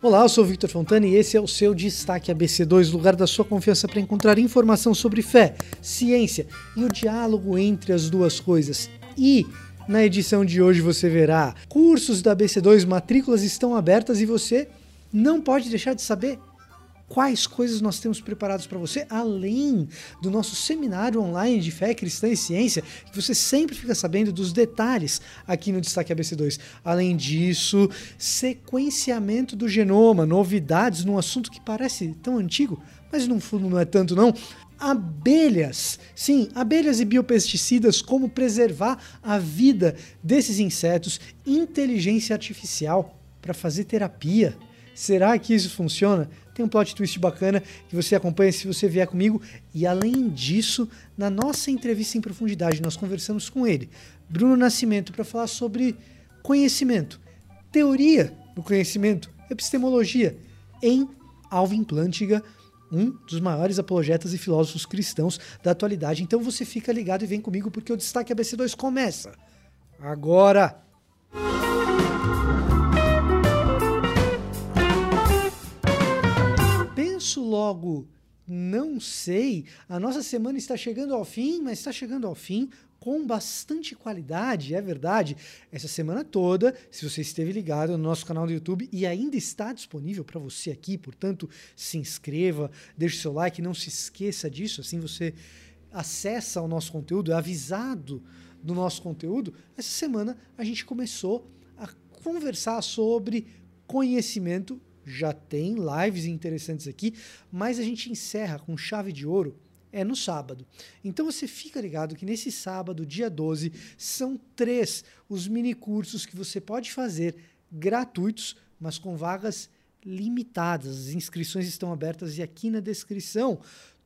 Olá, eu sou Victor Fontana e esse é o seu Destaque ABC2, lugar da sua confiança para encontrar informação sobre fé, ciência e o diálogo entre as duas coisas. E na edição de hoje você verá cursos da ABC2, matrículas estão abertas e você não pode deixar de saber quais coisas nós temos preparados para você, além do nosso seminário online de fé cristã e ciência, que você sempre fica sabendo dos detalhes aqui no Destaque ABC2. Além disso, sequenciamento do genoma, novidades num assunto que parece tão antigo, mas no fundo não é tanto não. Abelhas, sim, abelhas e biopesticidas, como preservar a vida desses insetos, inteligência artificial para fazer terapia. Será que isso funciona? Tem um plot twist bacana que você acompanha se você vier comigo. E além disso, na nossa entrevista em profundidade, nós conversamos com ele, Bruno Nascimento, para falar sobre conhecimento, teoria do conhecimento, epistemologia, em Alvin Plantinga, um dos maiores apologetas e filósofos cristãos da atualidade. Então você fica ligado e vem comigo porque o Destaque ABC2 começa agora. Penso logo, não sei. A nossa semana está chegando ao fim, mas está chegando ao fim com bastante qualidade, é verdade. Essa semana toda, se você esteve ligado no nosso canal do YouTube e ainda está disponível para você aqui, portanto, se inscreva, deixe seu like, não se esqueça disso, assim você acessa o nosso conteúdo, é avisado do nosso conteúdo. Essa semana a gente começou a conversar sobre conhecimento já tem lives interessantes aqui, mas a gente encerra com chave de ouro é no sábado. Então você fica ligado que nesse sábado, dia 12, são três os mini cursos que você pode fazer gratuitos, mas com vagas limitadas. As inscrições estão abertas e aqui na descrição,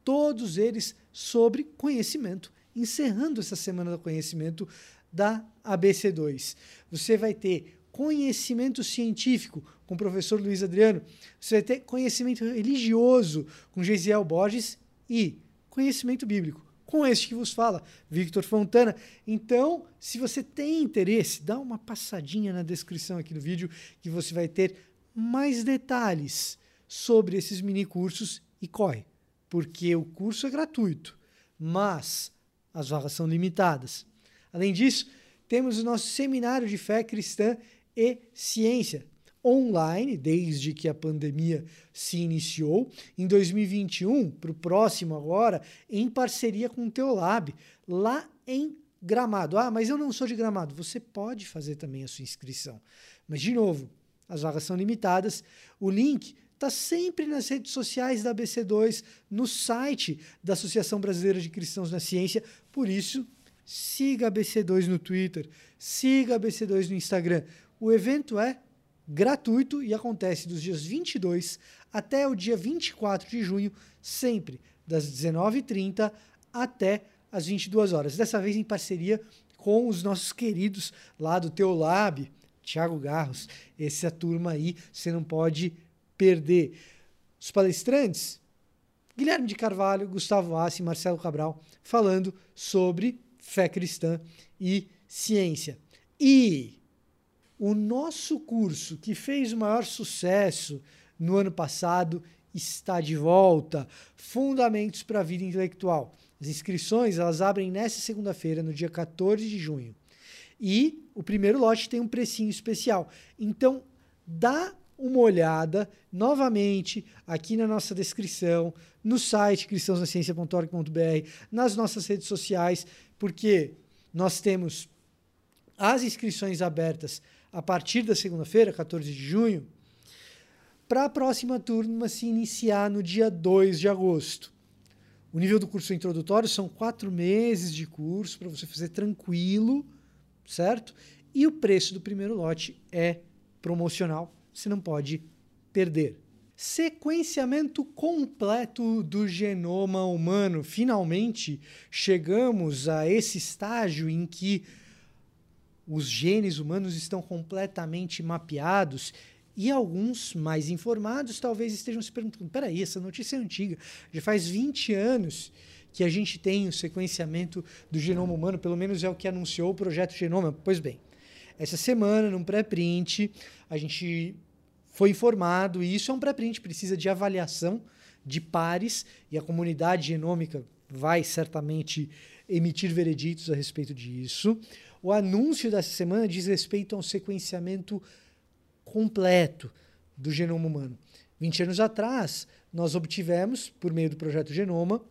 todos eles sobre conhecimento. Encerrando essa semana do conhecimento da ABC2. Você vai ter conhecimento científico com o professor Luiz Adriano, você vai ter conhecimento religioso com Geisiel Borges e conhecimento bíblico com este que vos fala, Victor Fontana. Então, se você tem interesse, dá uma passadinha na descrição aqui do vídeo que você vai ter mais detalhes sobre esses mini cursos e corre, porque o curso é gratuito, mas as vagas são limitadas. Além disso, temos o nosso seminário de fé cristã e ciência online, desde que a pandemia se iniciou. Em 2021, para o próximo agora, em parceria com o Teolab, lá em Gramado. Ah, mas eu não sou de Gramado. Você pode fazer também a sua inscrição. Mas, de novo, as vagas são limitadas. O link está sempre nas redes sociais da ABC2, no site da Associação Brasileira de Cristãos na Ciência. Por isso, siga a ABC2 no Twitter, siga a ABC2 no Instagram. O evento é gratuito e acontece dos dias 22 até o dia 24 de junho, sempre das 19h30 até as 22 horas. Dessa vez em parceria com os nossos queridos lá do Teolab, Tiago Garros. Essa turma aí você não pode perder. Os palestrantes, Guilherme de Carvalho, Gustavo Assi Marcelo Cabral, falando sobre fé cristã e ciência. E o nosso curso, que fez o maior sucesso no ano passado, está de volta. Fundamentos para a vida intelectual. As inscrições elas abrem nesta segunda-feira, no dia 14 de junho. E o primeiro lote tem um precinho especial. Então, dá uma olhada novamente aqui na nossa descrição, no site cristãosnaciencia.org.br, nas nossas redes sociais, porque nós temos as inscrições abertas a partir da segunda-feira, 14 de junho, para a próxima turma se iniciar no dia 2 de agosto. O nível do curso introdutório são quatro meses de curso para você fazer tranquilo, certo? E o preço do primeiro lote é promocional, você não pode perder. Sequenciamento completo do genoma humano. Finalmente chegamos a esse estágio em que os genes humanos estão completamente mapeados e alguns mais informados talvez estejam se perguntando: peraí, essa notícia é antiga, já faz 20 anos que a gente tem o sequenciamento do genoma humano, pelo menos é o que anunciou o projeto Genoma. Pois bem, essa semana, num pré-print, a gente foi informado, e isso é um pré-print, precisa de avaliação de pares, e a comunidade genômica vai certamente emitir vereditos a respeito disso. O anúncio dessa semana diz respeito ao sequenciamento completo do genoma humano. 20 anos atrás, nós obtivemos, por meio do projeto Genoma,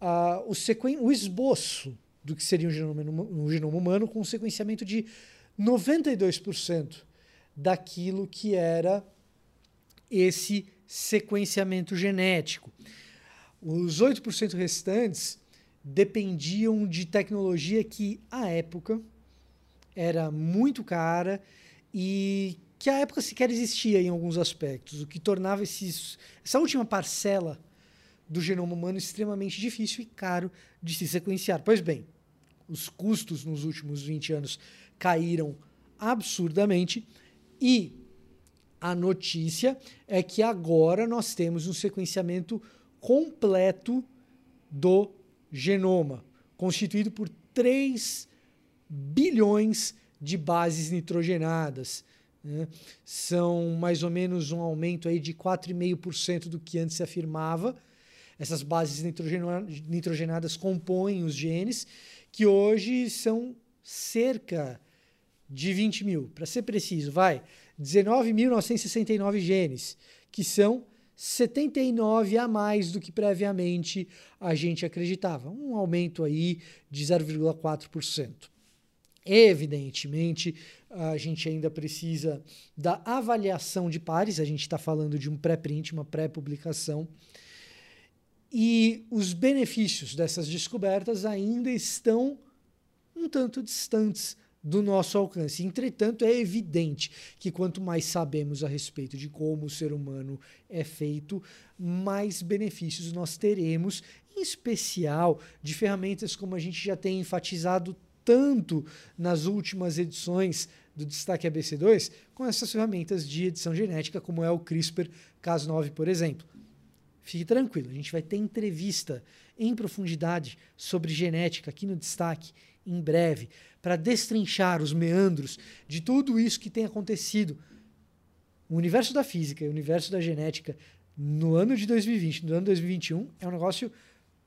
uh, o, o, esboço do que seria um genoma, um genoma humano com um sequenciamento de 92% daquilo que era esse sequenciamento genético. Os 8% restantes dependiam de tecnologia que, à época, era muito cara e que à época sequer existia em alguns aspectos, o que tornava esses, essa última parcela do genoma humano extremamente difícil e caro de se sequenciar. Pois bem, os custos nos últimos 20 anos caíram absurdamente e a notícia é que agora nós temos um sequenciamento completo do genoma, constituído por 3 bilhões de bases nitrogenadas. Né? São mais ou menos um aumento aí de 4,5% do que antes se afirmava. Essas bases nitrogenadas compõem os genes, que hoje são cerca de 20 mil. Para ser preciso, vai 19.969 genes, que são 79 a mais do que previamente a gente acreditava. Um aumento aí de 0,4%. Evidentemente, a gente ainda precisa da avaliação de pares, a gente está falando de um pré-print, uma pré-publicação. E os benefícios dessas descobertas ainda estão um tanto distantes do nosso alcance. Entretanto, é evidente que quanto mais sabemos a respeito de como o ser humano é feito, mais benefícios nós teremos, em especial de ferramentas como a gente já tem enfatizado tanto nas últimas edições do Destaque ABC2, com essas ferramentas de edição genética, como é o CRISPR-Cas9, por exemplo. Fique tranquilo, a gente vai ter entrevista em profundidade sobre genética aqui no Destaque em breve para destrinchar os meandros de tudo isso que tem acontecido. O universo da física e o universo da genética no ano de 2020, no ano de 2021, é um negócio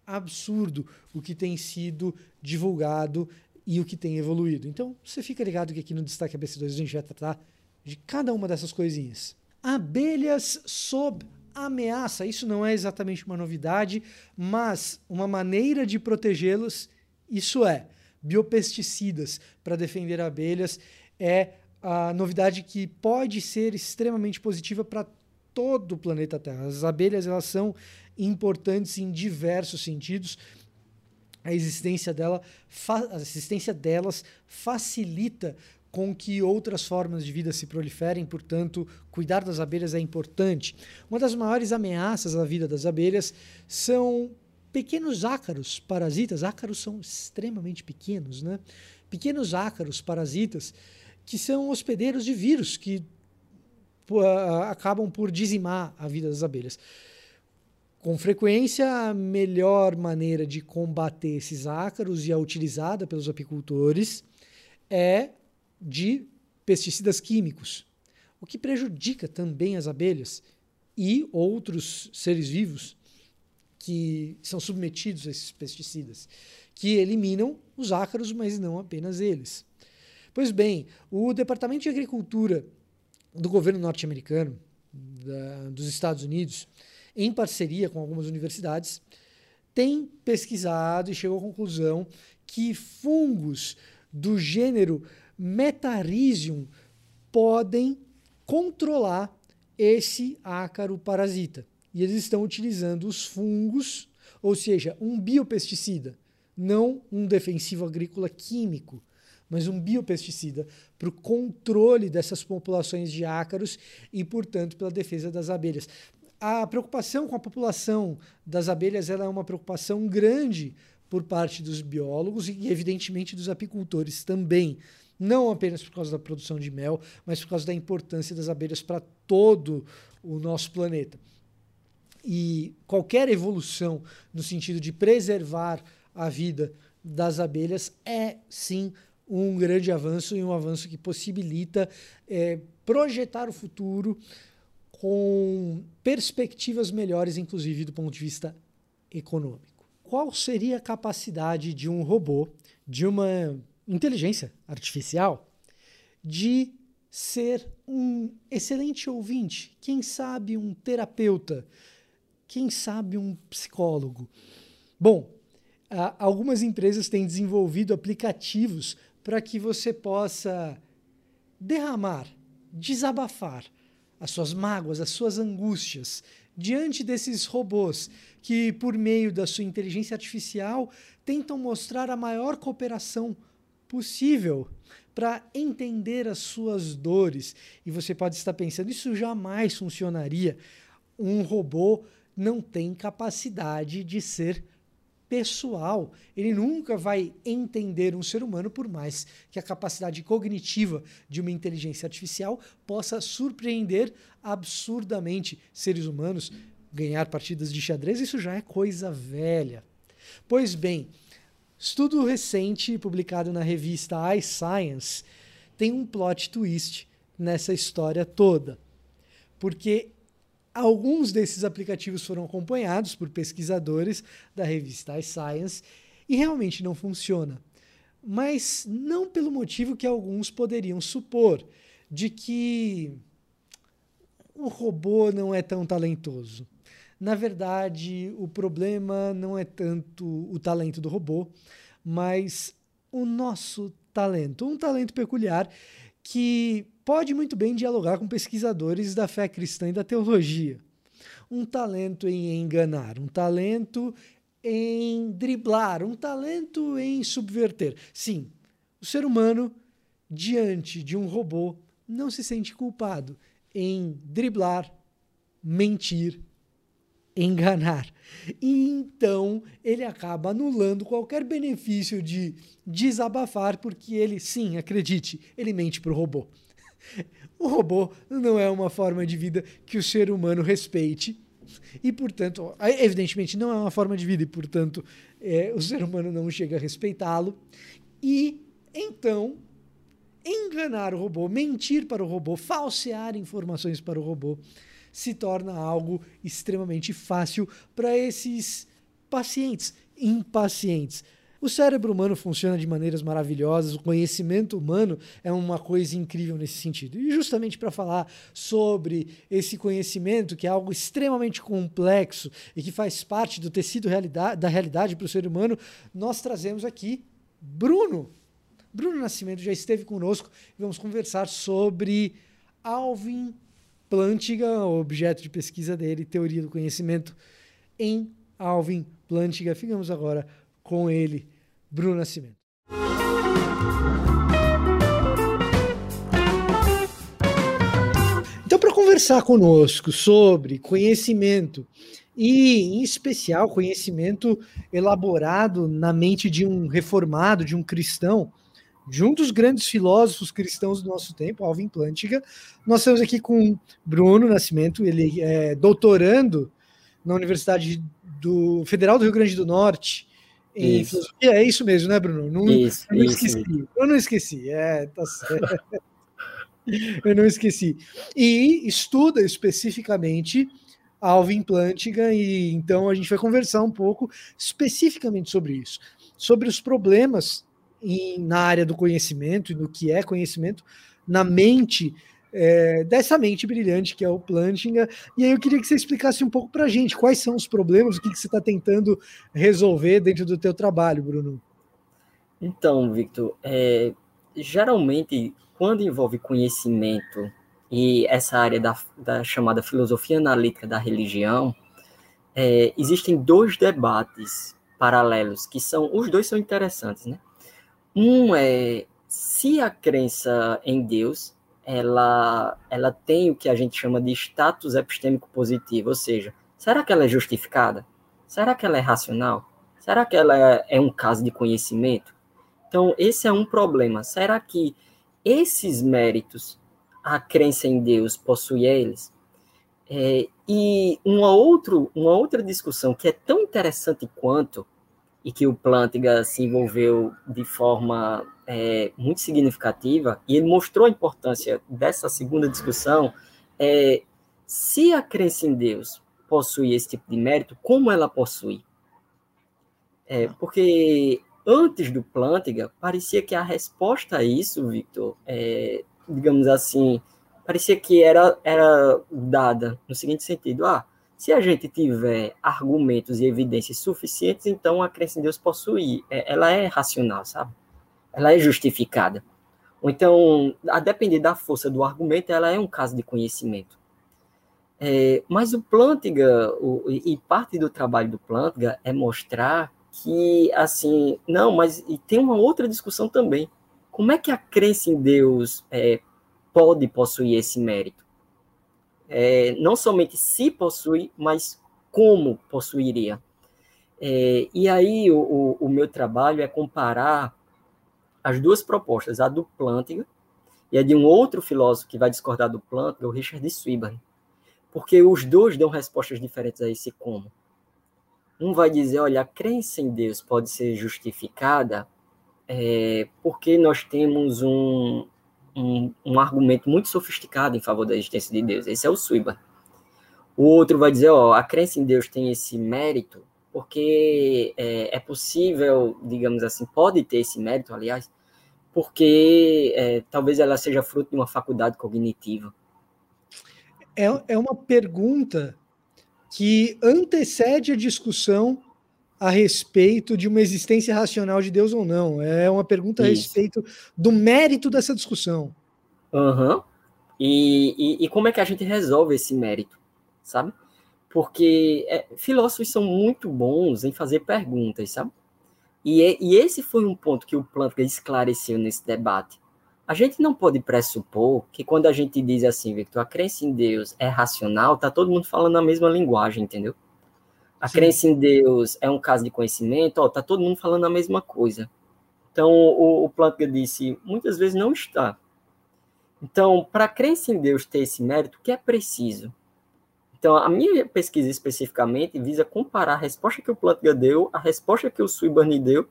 absurdo o que tem sido divulgado e o que tem evoluído. Então, você fica ligado que aqui no Destaque ABC2 a gente vai tratar de cada uma dessas coisinhas. Abelhas sob ameaça. Isso não é exatamente uma novidade, mas uma maneira de protegê-los, isso é biopesticidas para defender abelhas é a novidade que pode ser extremamente positiva para todo o planeta Terra. As abelhas elas são importantes em diversos sentidos. A existência, dela, a existência delas facilita com que outras formas de vida se proliferem, portanto, cuidar das abelhas é importante. Uma das maiores ameaças à vida das abelhas são pequenos ácaros parasitas, ácaros são extremamente pequenos, né? Pequenos ácaros parasitas que são hospedeiros de vírus que acabam por dizimar a vida das abelhas. Com frequência, a melhor maneira de combater esses ácaros e a utilizada pelos apicultores é de pesticidas químicos, o que prejudica também as abelhas e outros seres vivos que são submetidos a esses pesticidas, que eliminam os ácaros, mas não apenas eles. Pois bem, o Departamento de Agricultura do governo norte-americano, dos Estados Unidos, em parceria com algumas universidades, tem pesquisado e chegou à conclusão que fungos do gênero Metarhizium podem controlar esse ácaro parasita. E eles estão utilizando os fungos, ou seja, um biopesticida, não um defensivo agrícola químico, mas um biopesticida para o controle dessas populações de ácaros e, portanto, pela defesa das abelhas. A preocupação com a população das abelhas é uma preocupação grande por parte dos biólogos e, evidentemente, dos apicultores também. Não apenas por causa da produção de mel, mas por causa da importância das abelhas para todo o nosso planeta. E qualquer evolução no sentido de preservar a vida das abelhas é sim um grande avanço e um avanço que possibilita é, projetar o futuro com perspectivas melhores, inclusive do ponto de vista econômico. Qual seria a capacidade de um robô, de uma inteligência artificial, de ser um excelente ouvinte, quem sabe um terapeuta, quem sabe um psicólogo? Bom, algumas empresas têm desenvolvido aplicativos para que você possa derramar, desabafar as suas mágoas, as suas angústias diante desses robôs que, por meio da sua inteligência artificial, tentam mostrar a maior cooperação possível para entender as suas dores. E você pode estar pensando, isso jamais funcionaria. Um robô não tem capacidade de ser pessoal. Ele nunca vai entender um ser humano, por mais que a capacidade cognitiva de uma inteligência artificial possa surpreender absurdamente seres humanos. Ganhar partidas de xadrez, isso já é coisa velha. Pois bem, estudo recente publicado na revista iScience tem um plot twist nessa história toda. Porque Alguns desses aplicativos foram acompanhados por pesquisadores da revista iScience e realmente não funciona. Mas não pelo motivo que alguns poderiam supor, de que o robô não é tão talentoso. Na verdade, o problema não é tanto o talento do robô, mas o nosso talento, um talento peculiar que pode muito bem dialogar com pesquisadores da fé cristã e da teologia. Um talento em enganar, um talento em driblar, um talento em subverter. Sim, o ser humano, diante de um robô, não se sente culpado em driblar, mentir, enganar. E então ele acaba anulando qualquer benefício de desabafar, porque ele, sim, acredite, ele mente para o robô. O robô não é uma forma de vida que o ser humano respeite. E, portanto, evidentemente não é uma forma de vida, e, portanto, é, o ser humano não chega a respeitá-lo. E então, enganar o robô, mentir para o robô, falsear informações para o robô, se torna algo extremamente fácil para esses pacientes impacientes. O cérebro humano funciona de maneiras maravilhosas, o conhecimento humano é uma coisa incrível nesse sentido. E justamente para falar sobre esse conhecimento, que é algo extremamente complexo e que faz parte do tecido da realidade para o ser humano, nós trazemos aqui Bruno. Bruno Nascimento já esteve conosco e vamos conversar sobre Alvin Plantinga, o objeto de pesquisa dele, teoria do conhecimento em Alvin Plantinga. Ficamos agora com ele, Bruno Nascimento. Então, para conversar conosco sobre conhecimento e, em especial, conhecimento elaborado na mente de um reformado, de um cristão, de um dos grandes filósofos cristãos do nosso tempo, Alvin Plantinga. Nós estamos aqui com Bruno Nascimento, ele é doutorando na Universidade do Federal do Rio Grande do Norte em isso. filosofia. É isso mesmo, né, Bruno? Não, isso, eu não isso, esqueci. Eu não esqueci. É, tá certo. eu não esqueci. E estuda especificamente Alvin Plantinga, e então a gente vai conversar um pouco especificamente sobre isso, sobre os problemas em, na área do conhecimento e no que é conhecimento na mente é, dessa mente brilhante que é o Plantinga. E aí eu queria que você explicasse um pouco para a gente quais são os problemas, o que, que você está tentando resolver dentro do teu trabalho, Bruno. Então, Victor, é, geralmente quando envolve conhecimento e essa área da, da chamada filosofia analítica da religião, é, existem dois debates paralelos que são os dois são interessantes, né? Um é se a crença em Deus ela, ela tem o que a gente chama de status epistêmico positivo, ou seja, será que ela é justificada? Será que ela é racional? Será que ela é, é um caso de conhecimento? Então, esse é um problema. Será que esses méritos, a crença em Deus possui eles? É, e uma, outro, uma outra discussão que é tão interessante quanto, e que o Plantinga se envolveu de forma é, muito significativa, e ele mostrou a importância dessa segunda discussão, é, se a crença em Deus possui esse tipo de mérito, como ela possui? É, porque antes do Plântiga, parecia que a resposta a isso, Victor, é, digamos assim, parecia que era, era dada no seguinte sentido: ah, se a gente tiver argumentos e evidências suficientes, então a crença em Deus possui, é, ela é racional, sabe? Ela é justificada. Ou então, a depender da força do argumento, ela é um caso de conhecimento. É, mas o Plantinga, o, e parte do trabalho do Plantinga é mostrar que, assim, não, mas e tem uma outra discussão também. Como é que a crença em Deus é, pode possuir esse mérito? É, não somente se possui, mas como possuiria. É, e aí o, o, o, meu trabalho é comparar as duas propostas, a do Plantinga e a de um outro filósofo que vai discordar do Plantinga, o Richard Swinburne, porque os dois dão respostas diferentes a esse como. Um vai dizer, olha, a crença em Deus pode ser justificada é, porque nós temos um, um, um, argumento muito sofisticado em favor da existência de Deus. Esse é o Swinburne. O outro vai dizer, ó, a crença em Deus tem esse mérito porque é, é possível, digamos assim, pode ter esse mérito, aliás, porque é, talvez ela seja fruto de uma faculdade cognitiva. É, é uma pergunta que antecede a discussão a respeito de uma existência racional de Deus ou não. É uma pergunta Isso. a respeito do mérito dessa discussão. Uhum. E, e, e, como é que a gente resolve esse mérito, sabe? Porque é, filósofos são muito bons em fazer perguntas, sabe? E, é, e esse foi um ponto que o Plantga esclareceu nesse debate. A gente não pode pressupor que quando a gente diz assim, Victor, a crença em Deus é racional, tá todo mundo falando a mesma linguagem, entendeu? A Sim. crença em Deus é um caso de conhecimento, ó, tá todo mundo falando a mesma coisa. Então, o, o Plantga disse, muitas vezes não está. Então, para a crença em Deus ter esse mérito, o que é preciso? Então, a minha pesquisa especificamente visa comparar a resposta que o Plantga deu, a resposta que o Swinburne deu,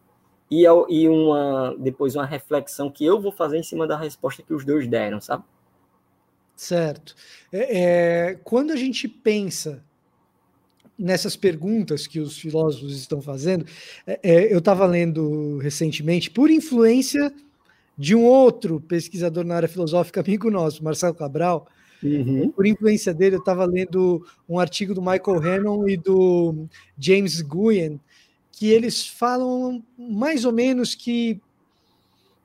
e, e uma, depois uma reflexão que eu vou fazer em cima da resposta que os dois deram, sabe? Certo. É, é, quando a gente pensa nessas perguntas que os filósofos estão fazendo, é, é eu estava lendo recentemente, por influência de um outro pesquisador na área filosófica, amigo nosso, Marcelo Cabral, Uhum. Por influência dele, eu estava lendo um artigo do Michael Hannon e do James Guyen, que eles falam mais ou menos que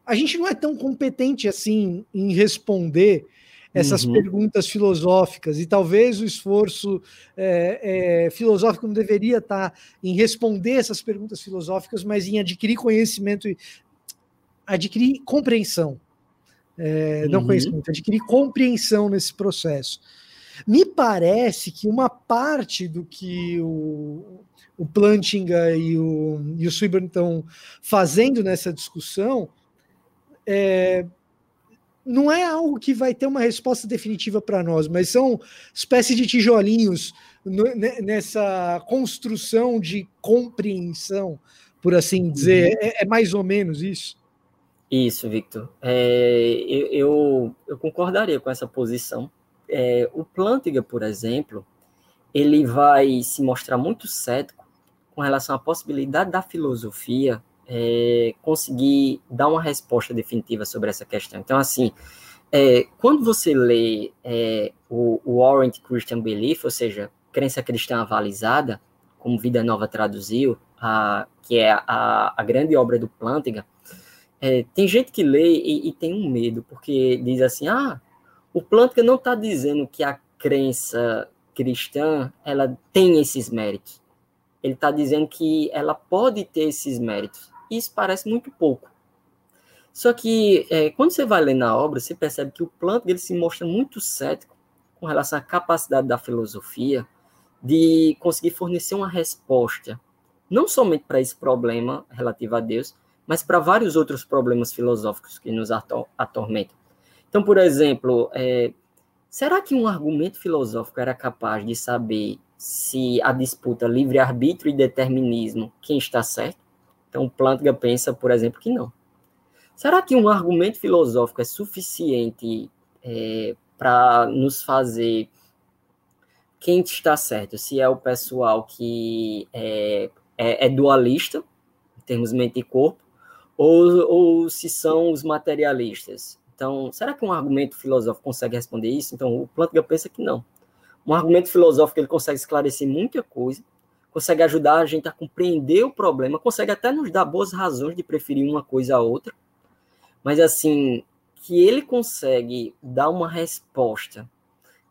a gente não é tão competente assim em responder essas uhum. perguntas filosóficas, e talvez o esforço é, é, filosófico não deveria estar em responder essas perguntas filosóficas, mas em adquirir conhecimento e adquirir compreensão é, não uhum. conhecimento, adquirir compreensão nesse processo. Me parece que uma parte do que o, o Plantinga e o, e o Swinburne estão fazendo nessa discussão é, não é algo que vai ter uma resposta definitiva para nós, mas são espécie de tijolinhos nessa construção de compreensão, por assim dizer. Uhum. É, é mais ou menos isso. Isso, Victor. É, eu, eu, eu, concordaria com essa posição. É, o Plantinga, por exemplo, ele vai se mostrar muito cético com relação à possibilidade da filosofia é, conseguir dar uma resposta definitiva sobre essa questão. Então, assim, é, quando você lê é, o, o Warrant Christian Belief, ou seja, crença cristã avalizada, como Vida Nova traduziu, a, que é a, a grande obra do Plantinga, é, tem gente que lê e, e, tem um medo, porque diz assim, ah, o Plântica não está dizendo que a crença cristã ela tem esses méritos. Ele está dizendo que ela pode ter esses méritos. Isso parece muito pouco. Só que é, quando você vai ler na obra, você percebe que o Plântica ele se mostra muito cético com relação à capacidade da filosofia de conseguir fornecer uma resposta, não somente para esse problema relativo a Deus, mas para vários outros problemas filosóficos que nos atormentam. Então, por exemplo, é, será que um argumento filosófico era capaz de saber se a disputa livre-arbítrio e determinismo, quem está certo? Então, Plantga pensa, por exemplo, que não. Será que um argumento filosófico é suficiente é, para nos fazer quem está certo, se é o pessoal que é, é, é dualista, em termos mente e corpo, ou, ou se são os materialistas. Então, será que um argumento filosófico consegue responder isso? Então, o Plantga pensa que não. Um argumento filosófico ele consegue esclarecer muita coisa, consegue ajudar a gente a compreender o problema, consegue até nos dar boas razões de preferir uma coisa a outra, mas assim, que ele consegue dar uma resposta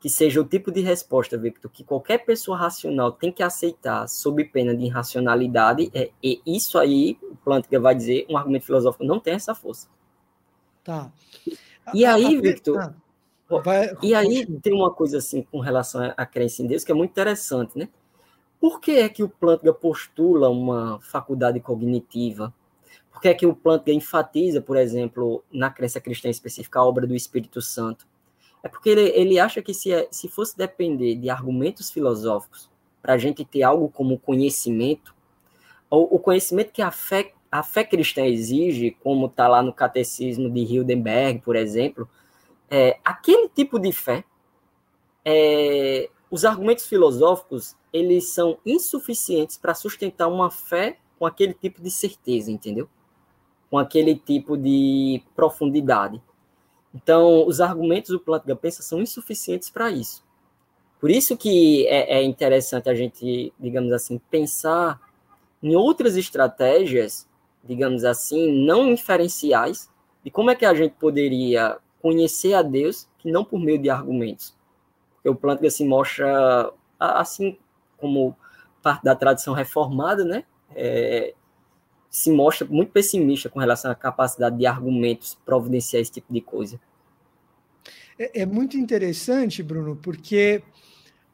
que seja o tipo de resposta, Victor, que qualquer pessoa racional tem que aceitar sob pena de irracionalidade, é, e isso aí, o Plantinga vai dizer, um argumento filosófico não tem essa força. Tá. E a, aí, a, Victor, ah, vai, e aí tem uma coisa assim com relação à crença em Deus que é muito interessante, né? Por que é que o Plantinga postula uma faculdade cognitiva? Por que é que o Plantinga enfatiza, por exemplo, na crença cristã específica, a obra do Espírito Santo? É porque ele, ele acha que se, é, se fosse depender de argumentos filosóficos para a gente ter algo como conhecimento, ou o conhecimento que a fé, a fé cristã exige, como está lá no catecismo de Hildenberg, por exemplo, é, aquele tipo de fé, é, os argumentos filosóficos, eles são insuficientes para sustentar uma fé com aquele tipo de certeza, entendeu? Com aquele tipo de profundidade. Então, os argumentos do Plantga Pensa são insuficientes para isso. Por isso que é, é, interessante a gente, digamos assim, pensar em outras estratégias, digamos assim, não inferenciais, de como é que a gente poderia conhecer a Deus que não por meio de argumentos. O Plantga se mostra, assim como parte da tradição reformada, né? É, se mostra muito pessimista com relação à capacidade de argumentos providenciar esse tipo de coisa. É, é muito interessante, Bruno, porque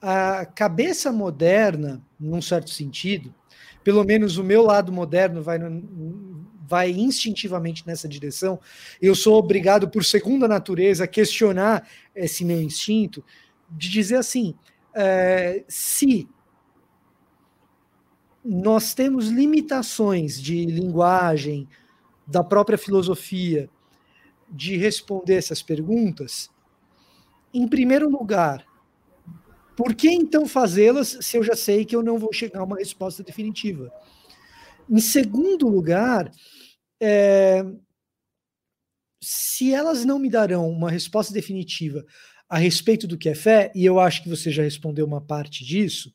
a cabeça moderna, num certo sentido, pelo menos o meu lado moderno vai, vai instintivamente nessa direção. Eu sou obrigado, por segunda natureza, a questionar esse meu instinto, de dizer assim: é, se nós temos limitações de linguagem, da própria filosofia, de responder essas perguntas, em primeiro lugar, por que então fazê-las se eu já sei que eu não vou chegar a uma resposta definitiva? Em segundo lugar, é, se elas não me darão uma resposta definitiva a respeito do que é fé, e eu acho que você já respondeu uma parte disso,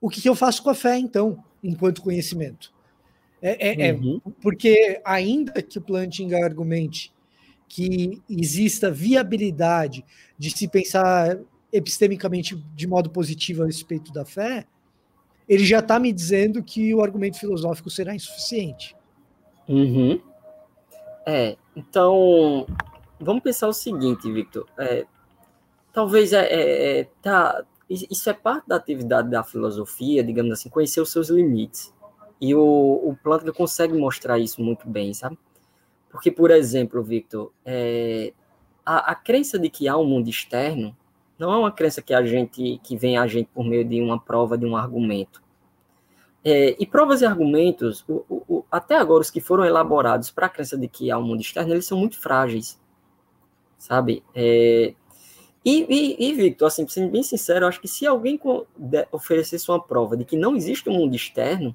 o que, que eu faço com a fé, então, enquanto conhecimento? É, é, é uhum. é porque, ainda que o Plantinga argumente que exista viabilidade de se pensar epistemicamente de modo positivo a respeito da fé, ele já está me dizendo que o argumento filosófico será insuficiente. Uhum. É, então, vamos pensar o seguinte, Victor. É, talvez é, é, é tá, isso é parte da atividade da filosofia, digamos assim, conhecer os seus limites. E o, o Plantner consegue mostrar isso muito bem, sabe? Porque, por exemplo, Victor, é, a, a, crença de que há um mundo externo não é uma crença que a gente que vem a gente por meio de uma prova, de um argumento. É, e provas e argumentos, o, o, até agora os que foram elaborados para a crença de que há um mundo externo, eles são muito frágeis, sabe? É, e, e, e, Victor, assim, sendo bem sincero, acho que se alguém oferecesse uma prova de que não existe um mundo externo,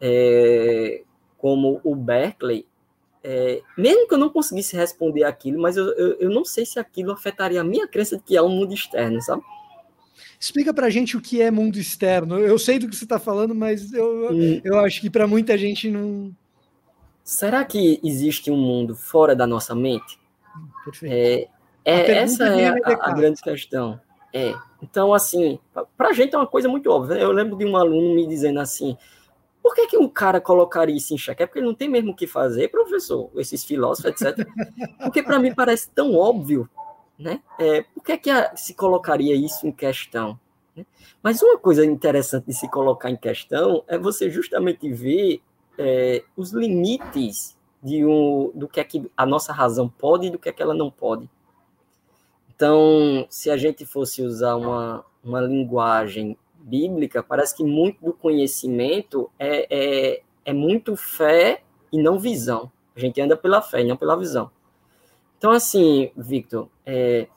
é, como o Berkeley, é, mesmo que eu não conseguisse responder aquilo, mas eu, eu, eu, não sei se aquilo afetaria a minha crença de que há um mundo externo, sabe? Explica pra gente o que é mundo externo. Eu sei do que você está falando, mas eu, hum. eu acho que para muita gente não. Será que existe um mundo fora da nossa mente? Perfeito. É, é essa é a, a, grande questão. É. Então, assim, para a gente é uma coisa muito óbvia. Eu lembro de um aluno me dizendo assim: por que, que um cara colocaria isso em xeque? É porque ele não tem mesmo o que fazer, professor, esses filósofos, etc. Porque para mim parece tão óbvio, né? É, por que, que a, se colocaria isso em questão? Né? Mas uma coisa interessante de se colocar em questão é você justamente ver é, os limites de um, do que é que a nossa razão pode e do que é que ela não pode. Então, se a gente fosse usar uma, uma linguagem bíblica, parece que muito do conhecimento é, é, é muito fé e não visão. A gente anda pela fé e não pela visão. Então, assim, Victor, é,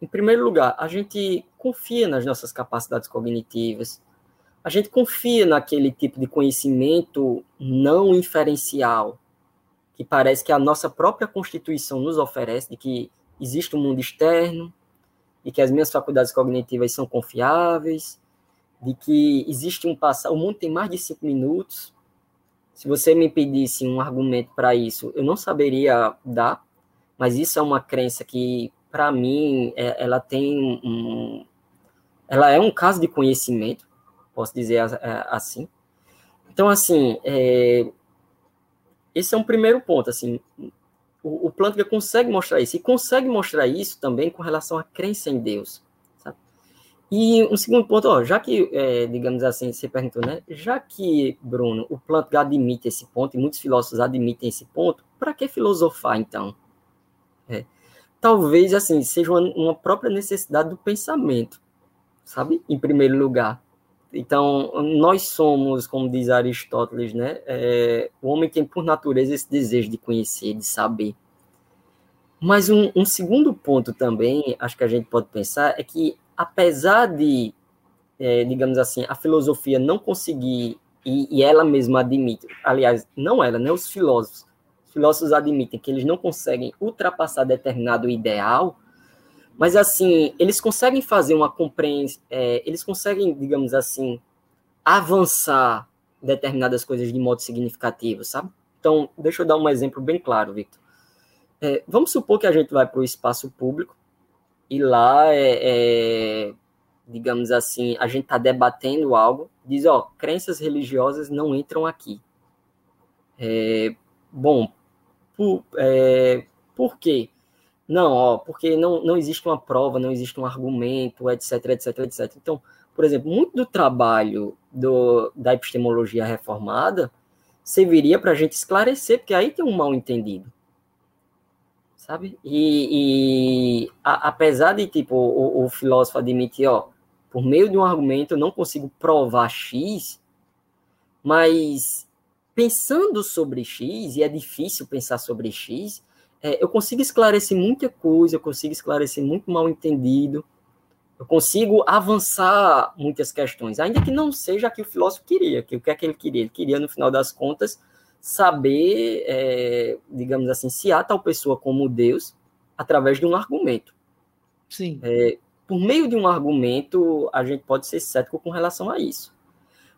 Em primeiro lugar, a gente confia nas nossas capacidades cognitivas, a gente confia naquele tipo de conhecimento não inferencial, que parece que a nossa própria Constituição nos oferece, de que existe um mundo externo, e que as minhas faculdades cognitivas são confiáveis, de que existe um passado, o mundo tem mais de cinco minutos. Se você me pedisse um argumento para isso, eu não saberia dar, mas isso é uma crença que, para mim, é, ela tem um, ela é um caso de conhecimento, posso dizer assim. Então, assim, é, esse é um primeiro ponto, assim, o, o Plantinga consegue mostrar isso, e consegue mostrar isso também com relação à crença em Deus. Sabe? E um segundo ponto, ó, já que, é, digamos assim, você perguntou, né, já que, Bruno, o Plantinga admite esse ponto, e muitos filósofos admitem esse ponto, para que filosofar, então? É, talvez, assim, seja uma, uma própria necessidade do pensamento, sabe? Em primeiro lugar. Então, nós somos, como diz Aristóteles, né? É, o homem tem por natureza esse desejo de conhecer, de saber. Mas um, um, segundo ponto também, acho que a gente pode pensar, é que apesar de, é, digamos assim, a filosofia não conseguir, e, e, ela mesma admite, aliás, não ela, né? Os filósofos. Os filósofos admitem que eles não conseguem ultrapassar determinado ideal, mas, assim, eles conseguem fazer uma compreensão, é, eles conseguem, digamos assim, avançar determinadas coisas de modo significativo, sabe? Então, deixa eu dar um exemplo bem claro, Victor. É, vamos supor que a gente vai para o espaço público e lá, é, é digamos assim, a gente está debatendo algo, diz, ó, crenças religiosas não entram aqui. É, bom, por, é, por quê? Não, ó, porque não, não existe uma prova, não existe um argumento, etc, etc, etc. Então, por exemplo, muito do trabalho do, da epistemologia reformada serviria para a gente esclarecer, porque aí tem um mal entendido. Sabe? E, e a, apesar de, tipo, o, o filósofo admitir, ó, por meio de um argumento eu não consigo provar X, mas pensando sobre X, e é difícil pensar sobre X, é, eu consigo esclarecer muita coisa, eu consigo esclarecer muito mal entendido, eu consigo avançar muitas questões, ainda que não seja o que o filósofo queria, que o que é que ele queria? Ele queria, no final das contas, saber, é, digamos assim, se há tal pessoa como Deus através de um argumento. Sim. É, por meio de um argumento, a gente pode ser cético com relação a isso.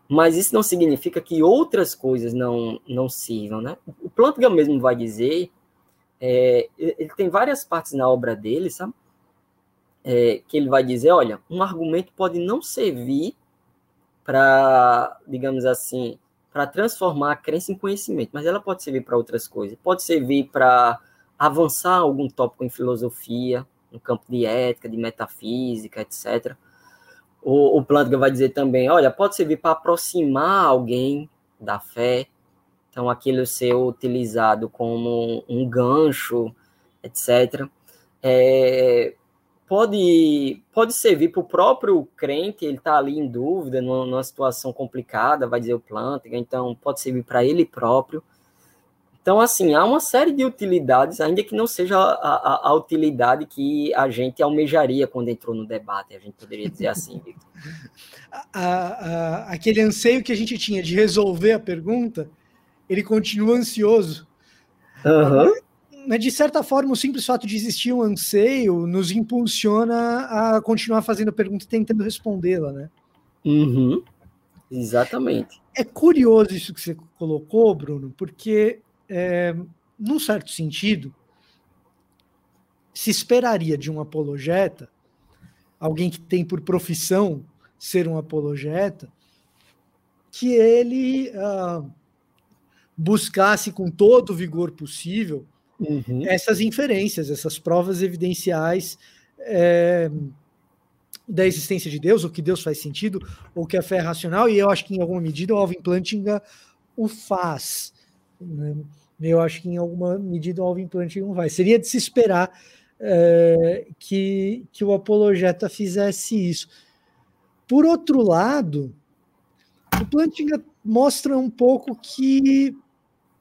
Mas isso não significa que outras coisas não, não sirvam, né? O Plantinga mesmo vai dizer é, ele tem várias partes na obra dele, sabe? É, que ele vai dizer, olha, um argumento pode não servir para, digamos assim, para transformar a crença em conhecimento, mas ela pode servir para outras coisas. Pode servir para avançar algum tópico em filosofia, no campo de ética, de metafísica, etc. O, o Plantinga vai dizer também, olha, pode servir para aproximar alguém da fé, então aquilo ser utilizado como um gancho, etc. É, pode, pode servir para o próprio crente, ele está ali em dúvida, numa, numa, situação complicada, vai dizer o Plantinga, então pode servir para ele próprio. Então, assim, há uma série de utilidades, ainda que não seja a, a, a, utilidade que a gente almejaria quando entrou no debate, a gente poderia dizer assim, Victor. aquele anseio que a gente tinha de resolver a pergunta, ele continua ansioso. Uhum. Mas, de certa forma, o simples fato de existir um anseio nos impulsiona a continuar fazendo a pergunta e tentando respondê-la, né? Uhum. Exatamente. É curioso isso que você colocou, Bruno, porque, é, num certo sentido, se esperaria de um apologeta, alguém que tem por profissão ser um apologeta, que ele uh, buscasse com todo o vigor possível uhum. essas inferências, essas provas evidenciais é, da existência de Deus, ou que Deus faz sentido, ou que a fé é racional, e eu acho que em alguma medida o Alvin Plantinga o faz. Né? Eu acho que em alguma medida o Alvin Plantinga faz. Seria de se esperar é, que, que o apologeta fizesse isso. Por outro lado, o Plantinga mostra um pouco que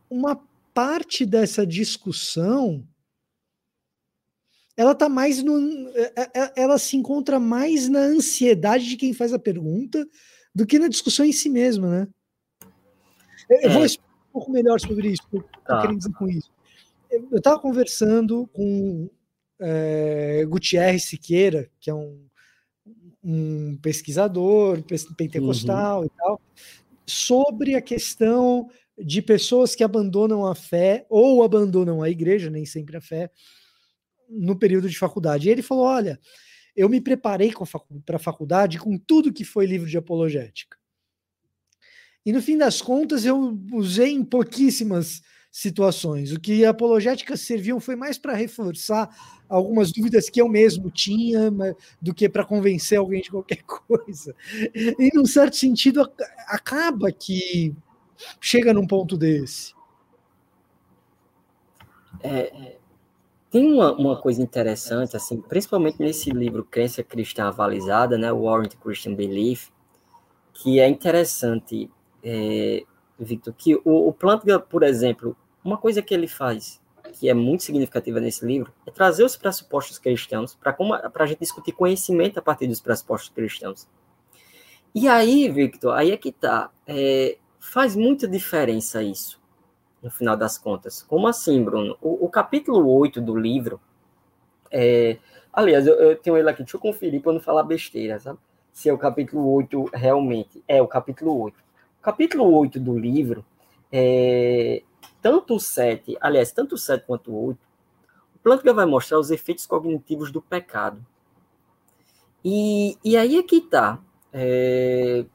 uma parte dessa discussão ela tá mais no. É, é, é, ela se encontra mais na ansiedade de quem faz a pergunta do que na discussão em si mesma, né? Eu vou explicar um pouco melhor sobre isso, o que eu tá. quero dizer com isso. Eu estava conversando com é, Gutierrez Siqueira, que é um, um pesquisador pentecostal uhum. e tal, sobre a questão de pessoas que abandonam a fé ou abandonam a igreja, nem sempre a fé, no período de faculdade. E ele falou: Olha, eu me preparei para a faculdade com tudo que foi livro de apologética. E no fim das contas, eu usei em pouquíssimas situações. O que apologéticas serviam foi mais para reforçar algumas dúvidas que eu mesmo tinha do que para convencer alguém de qualquer coisa. E, num certo sentido, acaba que chega num ponto desse. É, tem uma, uma coisa interessante, assim, principalmente nesse livro Crença Cristã Avalizada, né, Warrant Christian Belief, que é interessante, é, Victor, que o, o Plantga, por exemplo, uma coisa que ele faz, que é muito significativa nesse livro, é trazer os pressupostos cristãos para a gente discutir conhecimento a partir dos pressupostos cristãos. E aí, Victor, aí é que tá. É, faz muita diferença isso no final das contas. Como assim, Bruno? O, o capítulo 8 do livro, é, aliás, eu, eu, tenho ele aqui, deixa eu conferir para não falar besteira, sabe? Se é o capítulo 8 realmente. É o capítulo 8. O capítulo 8 do livro, é, tanto o 7, aliás, tanto o 7 quanto o 8, o Plantga vai mostrar os efeitos cognitivos do pecado. E, e aí é que está. É,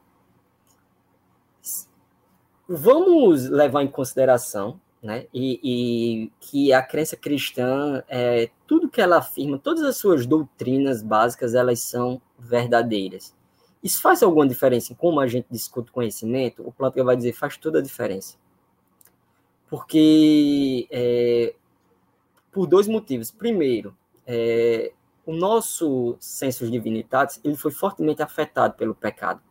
vamos levar em consideração né, e, e, que a crença cristã, é, tudo que ela afirma, todas as suas doutrinas básicas, elas são verdadeiras. Isso faz alguma diferença em como a gente discute conhecimento? O Plantga vai dizer, faz toda a diferença. Porque, é, por dois motivos. Primeiro, é, o nosso senso de divinidade ele foi fortemente afetado pelo pecado.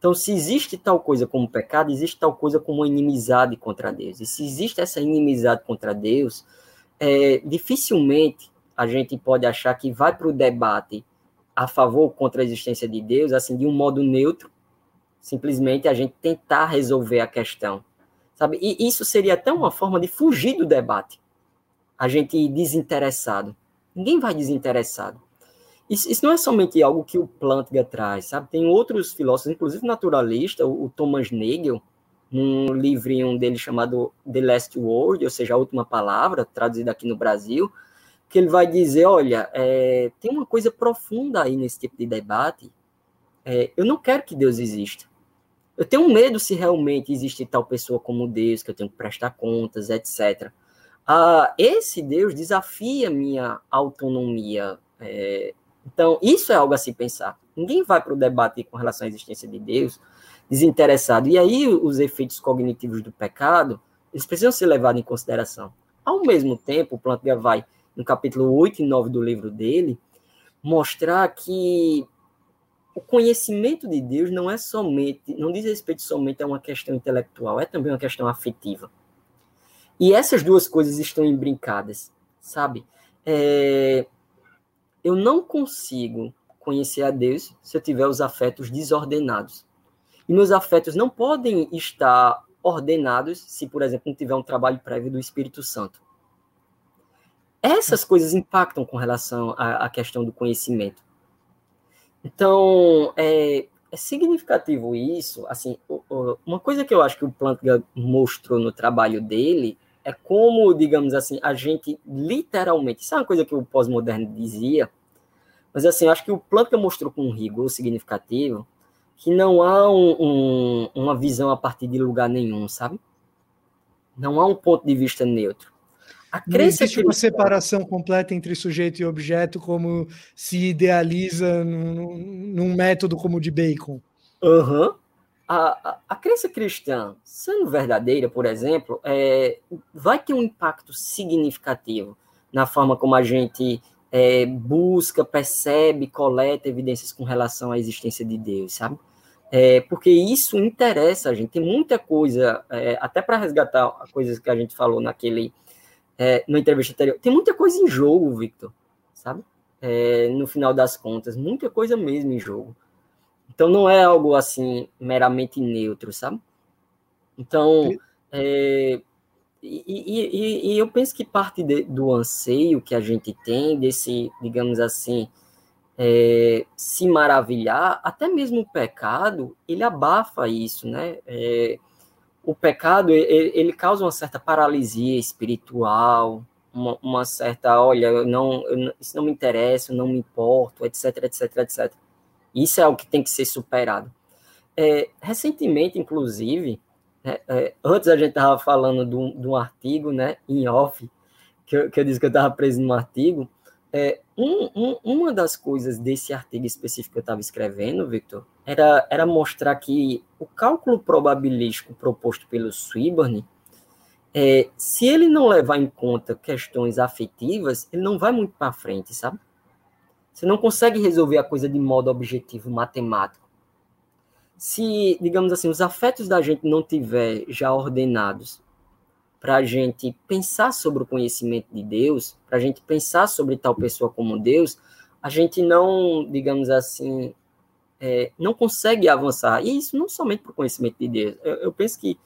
Então, se existe tal coisa como pecado, existe tal coisa como inimizade contra Deus. E se existe essa inimizade contra Deus, é, dificilmente a gente pode achar que vai para o debate a favor ou contra a existência de Deus, assim, de um modo neutro, simplesmente a gente tentar resolver a questão, sabe? E isso seria até uma forma de fugir do debate. A gente ir desinteressado. Ninguém vai desinteressado. Isso, isso, não é somente algo que o Plantga traz, sabe? Tem outros filósofos, inclusive naturalista, o, o Thomas Nagel, num livrinho dele chamado The Last Word, ou seja, a última palavra, traduzido aqui no Brasil, que ele vai dizer, olha, é, tem uma coisa profunda aí nesse tipo de debate. É, eu não quero que Deus exista. Eu tenho medo se realmente existe tal pessoa como Deus, que eu tenho que prestar contas, etc. Ah, esse Deus desafia minha autonomia é, então, isso é algo a se pensar. Ninguém vai para o debate com relação à existência de Deus desinteressado. E aí, os efeitos cognitivos do pecado, eles precisam ser levados em consideração. Ao mesmo tempo, o Plantga vai, no capítulo 8 e 9 do livro dele, mostrar que o conhecimento de Deus não é somente, não diz respeito somente a uma questão intelectual, é também uma questão afetiva. E essas duas coisas estão embrincadas, sabe? É, eu não consigo conhecer a Deus se eu tiver os afetos desordenados. E meus afetos não podem estar ordenados se, por exemplo, não tiver um trabalho prévio do Espírito Santo. Essas coisas impactam com relação à, à questão do conhecimento. Então, é, é, significativo isso. Assim, uma coisa que eu acho que o Plantga mostrou no trabalho dele é como, digamos assim, a gente literalmente, isso é uma coisa que o pós-moderno dizia, mas assim, eu acho que o Planta mostrou com um rigor significativo que não há um, um, uma visão a partir de lugar nenhum, sabe? Não há um ponto de vista neutro. A não existe uma separação completa entre sujeito e objeto, como se idealiza num, num método como o de Bacon. Uhum a, a, crença cristã, sendo verdadeira, por exemplo, é, vai ter um impacto significativo na forma como a gente é, busca, percebe, coleta evidências com relação à existência de Deus, sabe? É, porque isso interessa a gente. Tem muita coisa, é, até para resgatar coisas que a gente falou naquele, é, na entrevista anterior, tem muita coisa em jogo, Victor. sabe? É, no final das contas, muita coisa mesmo em jogo. Então não é algo assim meramente neutro, sabe? Então, é, e, e, e, eu penso que parte de, do anseio que a gente tem, desse, digamos assim, é, se maravilhar, até mesmo o pecado, ele abafa isso, né? É, o pecado, ele, ele, causa uma certa paralisia espiritual, uma, uma certa, olha, não, eu, isso não me interessa, eu não me importo, etc, etc, etc. Isso é o que tem que ser superado. É, recentemente, inclusive, é, é, antes a gente estava falando de um, artigo, né, em off, que eu, que eu disse que eu estava preso num artigo. É, um, um, uma das coisas desse artigo específico que eu estava escrevendo, Victor, era, era mostrar que o cálculo probabilístico proposto pelo Swiburne, é, se ele não levar em conta questões afetivas, ele não vai muito para frente, sabe? Você não consegue resolver a coisa de modo objetivo matemático se, digamos assim, os afetos da gente não tiver já ordenados para a gente pensar sobre o conhecimento de Deus, para a gente pensar sobre tal pessoa como Deus, a gente não, digamos assim, é, não consegue avançar. E isso não somente para o conhecimento de Deus. Eu, eu, penso que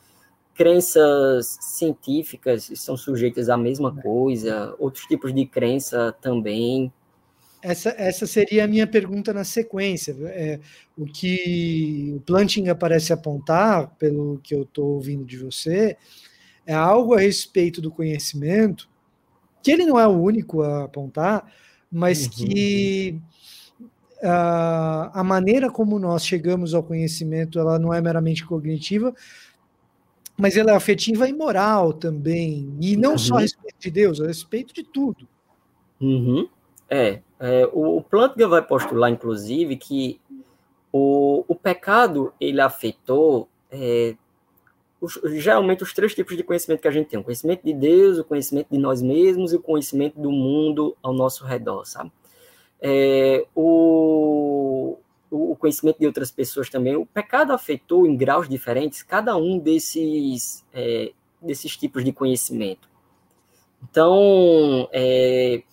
crenças científicas estão sujeitas à mesma coisa, outros tipos de crença também. Essa, essa seria a minha pergunta na sequência. É, o que o Plantinga parece apontar, pelo que eu estou ouvindo de você, é algo a respeito do conhecimento, que ele não é o único a apontar, mas uhum. que uh, a maneira como nós chegamos ao conhecimento ela não é meramente cognitiva, mas ela é afetiva e moral também. E não uhum. só a respeito de Deus, a respeito de tudo. Uhum. É, é, o, o Plantga vai postular, inclusive, que o, o pecado ele afetou é, os, geralmente os três tipos de conhecimento que a gente tem: o conhecimento de Deus, o conhecimento de nós mesmos e o conhecimento do mundo ao nosso redor, sabe? É, o, o conhecimento de outras pessoas também. O pecado afetou em graus diferentes cada um desses, é, desses tipos de conhecimento. Então, é,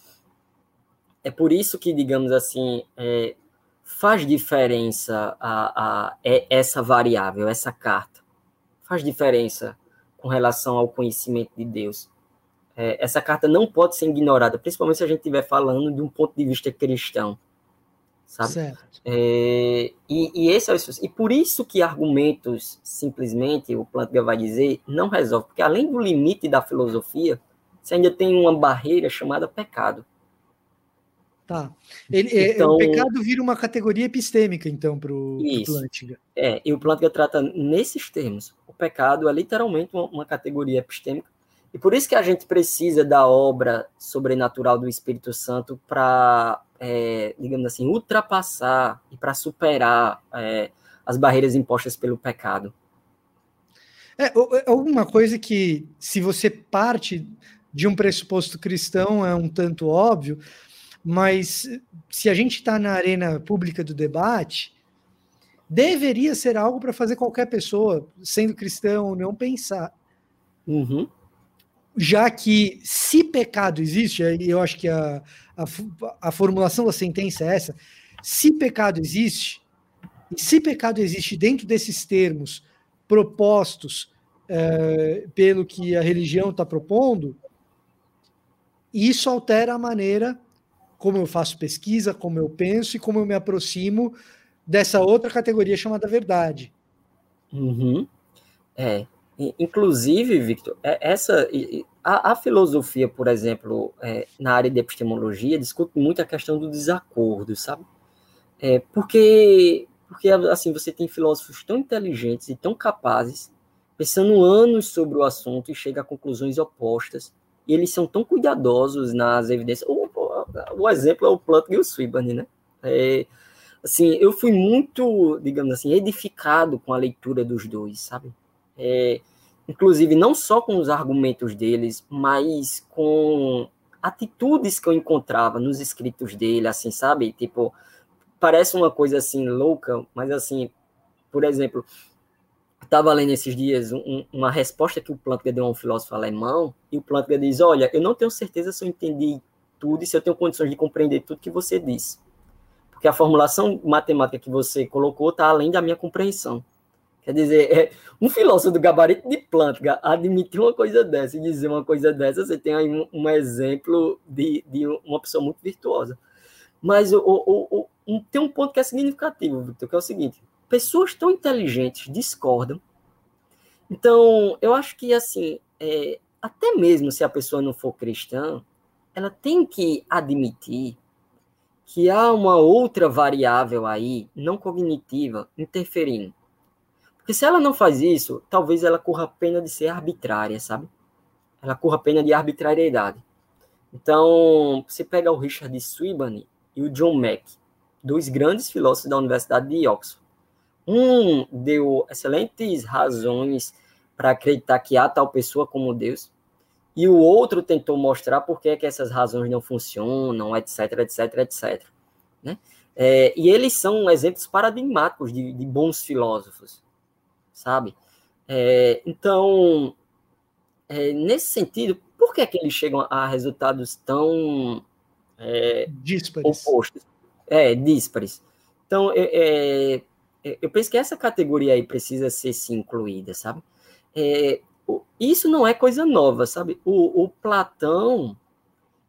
é por isso que, digamos assim, é, faz diferença a, a, é, essa variável, essa carta. Faz diferença com relação ao conhecimento de Deus. É, essa carta não pode ser ignorada, principalmente se a gente estiver falando de um ponto de vista cristão. Sabe? Certo. É, e, e, esse é o, e por isso que argumentos, simplesmente, o Plantga vai dizer, não resolve. Porque além do limite da filosofia, você ainda tem uma barreira chamada pecado. Tá. Ele, é, então, o pecado vira uma categoria epistêmica, então, para o Plântiga. É, e o Plântiga trata nesses termos. O pecado é literalmente uma, uma, categoria epistêmica. E por isso que a gente precisa da obra sobrenatural do Espírito Santo para, é, digamos assim, ultrapassar e para superar é, as barreiras impostas pelo pecado. É, uma coisa que, se você parte de um pressuposto cristão, é um tanto óbvio, mas se a gente está na arena pública do debate, deveria ser algo para fazer qualquer pessoa, sendo cristão ou não, pensar. Uhum. Já que se pecado existe, eu acho que a, a, a formulação da sentença é essa: se pecado existe, e se pecado existe dentro desses termos propostos é, pelo que a religião está propondo, isso altera a maneira como eu faço pesquisa, como eu penso e como eu me aproximo dessa outra categoria chamada verdade. Uhum. É, inclusive, Victor, é, essa a, a filosofia, por exemplo, é, na área de epistemologia, discute muito a questão do desacordo, sabe? É, porque, porque assim você tem filósofos tão inteligentes e tão capazes, pensando anos sobre o assunto e chega a conclusões opostas. E eles são tão cuidadosos nas evidências. Ou, o exemplo é o Plantag e o Swiburne, né? É, assim, eu fui muito, digamos assim, edificado com a leitura dos dois, sabe? É, inclusive, não só com os argumentos deles, mas com atitudes que eu encontrava nos escritos dele, assim, sabe? Tipo, parece uma coisa assim louca, mas assim, por exemplo, estava lendo esses dias um, uma resposta que o Plantag deu a um filósofo alemão, e o Plantag diz: Olha, eu não tenho certeza se eu entendi tudo e se eu tenho condições de compreender tudo que você disse. Porque a formulação matemática que você colocou está além da minha compreensão. Quer dizer, é, um filósofo do gabarito de planta admitir uma coisa dessa e dizer uma coisa dessa, você tem aí um, um exemplo de, de, uma pessoa muito virtuosa. Mas o, o, o, tem um ponto que é significativo, Victor, que é o seguinte: pessoas tão inteligentes discordam. Então, eu acho que, assim, é, até mesmo se a pessoa não for cristã, ela tem que admitir que há uma outra variável aí, não cognitiva, interferindo. Porque se ela não faz isso, talvez ela corra a pena de ser arbitrária, sabe? Ela corra a pena de arbitrariedade. Então, você pega o Richard Swibane e o John Mack, dois grandes filósofos da Universidade de Oxford. Um deu excelentes razões para acreditar que há tal pessoa como Deus, e o outro tentou mostrar por que, que essas razões não funcionam, etc, etc, etc. Né? É, e eles são exemplos paradigmáticos de, de bons filósofos sabe? É, então, é, nesse sentido, por que, é que eles chegam a resultados tão é, díspares. opostos? É, díspares. Então, é, é, eu penso que essa categoria aí precisa ser sim incluída, sabe? É, isso não é coisa nova, sabe? O, o Platão,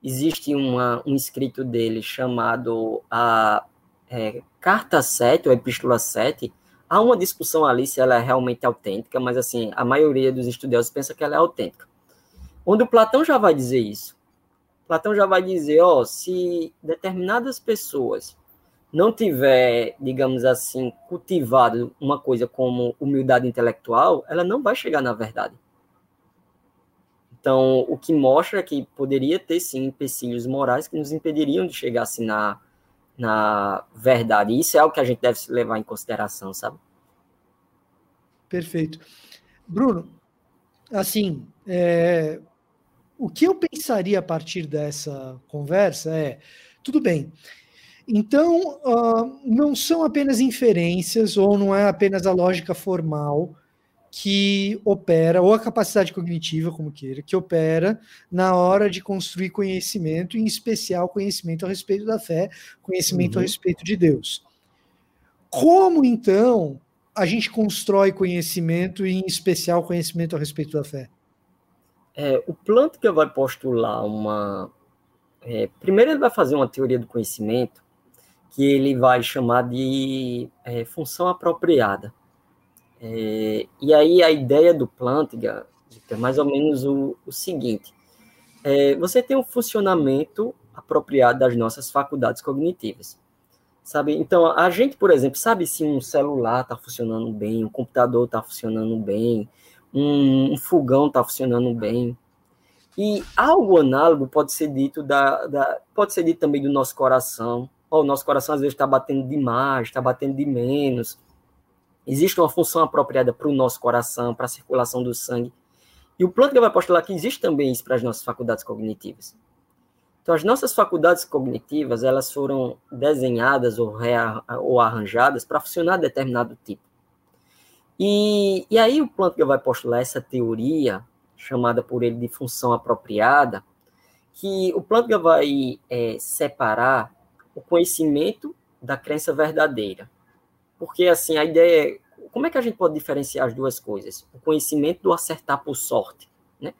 existe uma, um escrito dele chamado a é, Carta 7, ou Epístola 7, Há uma discussão ali se ela é realmente autêntica, mas assim, a maioria dos estudiosos pensa que ela é autêntica. Onde o Platão já vai dizer isso. Platão já vai dizer, ó, se determinadas pessoas não tiver, digamos assim, cultivado uma coisa como humildade intelectual, ela não vai chegar na verdade. Então, o que mostra que poderia ter sim empecilhos morais que nos impediriam de chegar assim na, na verdade. Isso é algo que a gente deve levar em consideração, sabe? Perfeito. Bruno, assim, é, o que eu pensaria a partir dessa conversa é: tudo bem, então uh, não são apenas inferências ou não é apenas a lógica formal que opera, ou a capacidade cognitiva, como queira, que opera na hora de construir conhecimento, em especial conhecimento a respeito da fé, conhecimento uhum. a respeito de Deus. Como então a gente constrói conhecimento, e em especial conhecimento a respeito da fé? É, o Plantinga vai postular uma. É, primeiro, ele vai fazer uma teoria do conhecimento que ele vai chamar de é, função apropriada. É, e aí a ideia do Plantinga é mais ou menos o, o seguinte: é, você tem um funcionamento apropriado das nossas faculdades cognitivas, sabe? Então a gente, por exemplo, sabe se um celular está funcionando bem, um computador está funcionando bem, um, um fogão está funcionando bem. E algo análogo pode ser dito da, da pode ser dito também do nosso coração. Oh, o nosso coração às vezes está batendo demais, está batendo de menos Existe uma função apropriada para o nosso coração, para a circulação do sangue. E o Plantga vai postular que existe também isso para as nossas faculdades cognitivas. Então, as nossas faculdades cognitivas, elas foram desenhadas ou, ou arranjadas para funcionar de determinado tipo. E, e aí o Plantga vai postular essa teoria, chamada por ele de função apropriada, que o Plantga vai é, separar o conhecimento da crença verdadeira. Porque, assim, a ideia é, como é que a gente pode diferenciar as duas coisas? O conhecimento do acertar por sorte, né?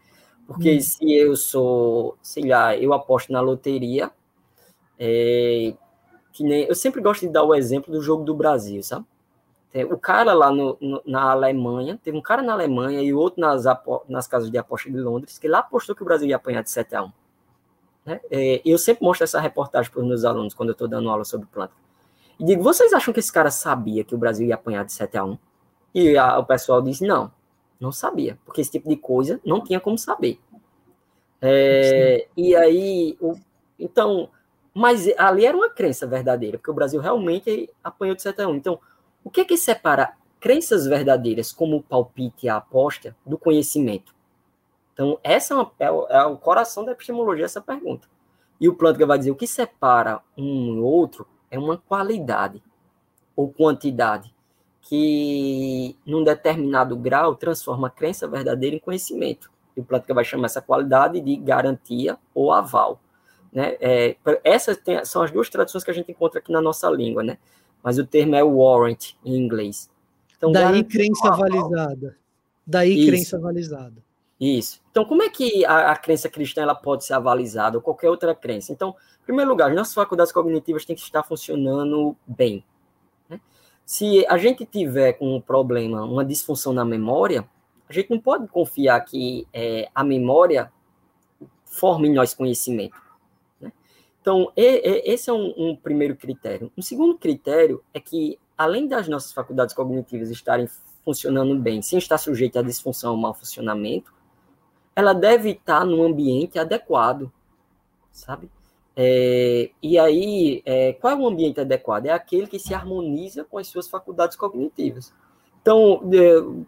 Porque hum. se eu sou, sei lá, eu aposto na loteria, é, que nem, eu sempre gosto de dar o exemplo do jogo do Brasil, sabe? O cara lá no, no, na Alemanha, teve um cara na Alemanha e outro nas, nas casas de aposta de Londres, que lá apostou que o Brasil ia apanhar de 7 a 1. Né? É, eu sempre mostro essa reportagem para os meus alunos quando eu estou dando aula sobre planta. E digo, vocês acham que esse cara sabia que o Brasil ia apanhar de 7 a 1? E a, o pessoal disse, não, não sabia, porque esse tipo de coisa não tinha como saber. É, e aí, o, então, mas ali era uma crença verdadeira, porque o Brasil realmente apanhou de 7 a 1. Então, o que é que separa crenças verdadeiras, como o palpite e a aposta, do conhecimento? Então, essa é, uma, é, é o coração da epistemologia, essa pergunta. E o Plantga vai dizer o que separa um e outro é uma qualidade ou quantidade que, num determinado grau, transforma a crença verdadeira em conhecimento. E o Plântica vai chamar essa qualidade de garantia ou aval. Né? É, essas tem, são as duas traduções que a gente encontra aqui na nossa língua, né? Mas o termo é warrant em inglês. Então, Daí crença avalizada. Daí Isso. crença avalizada. Isso. Então, como é que a, a, crença cristã ela pode ser avalizada ou qualquer outra crença? Então, em primeiro lugar, as nossas faculdades cognitivas têm que estar funcionando bem. Né? Se a gente tiver um problema, uma disfunção na memória, a gente não pode confiar que é, a memória forme em nós conhecimento. Né? Então, e, e, esse é um, um primeiro critério. Um segundo critério é que, além das nossas faculdades cognitivas estarem funcionando bem, sem estar sujeita à disfunção ou mau funcionamento, ela deve estar num ambiente adequado, sabe? É, e aí, é, qual é o ambiente adequado? É aquele que se harmoniza com as suas faculdades cognitivas. Então,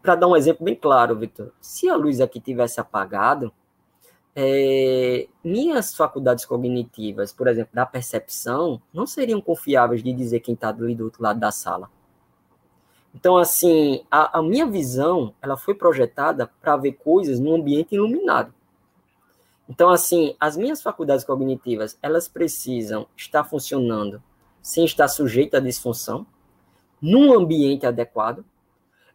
para dar um exemplo bem claro, Victor, se a luz aqui tivesse apagado, é, minhas faculdades cognitivas, por exemplo, da percepção, não seriam confiáveis de dizer quem está ali do outro lado da sala. Então, assim, a, a minha visão, ela foi projetada para ver coisas num ambiente iluminado. Então, assim, as minhas faculdades cognitivas, elas precisam estar funcionando sem estar sujeita à disfunção, num ambiente adequado.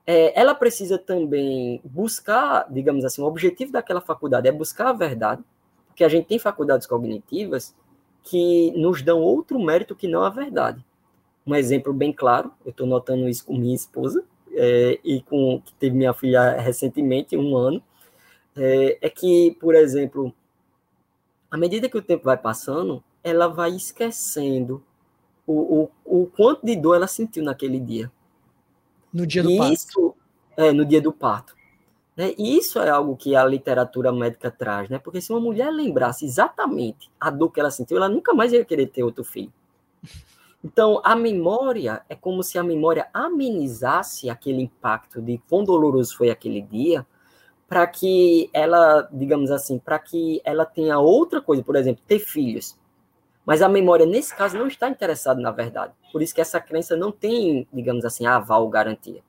É, ela precisa também buscar, digamos assim, o objetivo daquela faculdade é buscar a verdade, porque a gente tem faculdades cognitivas que nos dão outro mérito que não a verdade um exemplo bem claro, eu estou notando isso com minha esposa, é, e com que teve minha filha recentemente, um ano, é, é, que, por exemplo, à medida que o tempo vai passando, ela vai esquecendo o, o, o quanto de dor ela sentiu naquele dia. No dia do parto. Isso, é, no dia do parto. Né? E isso é algo que a literatura médica traz, né? Porque se uma mulher lembrasse exatamente a dor que ela sentiu, ela nunca mais ia querer ter outro filho. Então, a memória é como se a memória amenizasse aquele impacto de quão doloroso foi aquele dia, para que ela, digamos assim, para que ela tenha outra coisa, por exemplo, ter filhos. Mas a memória, nesse caso, não está interessada na verdade. Por isso que essa crença não tem, digamos assim, aval garantia.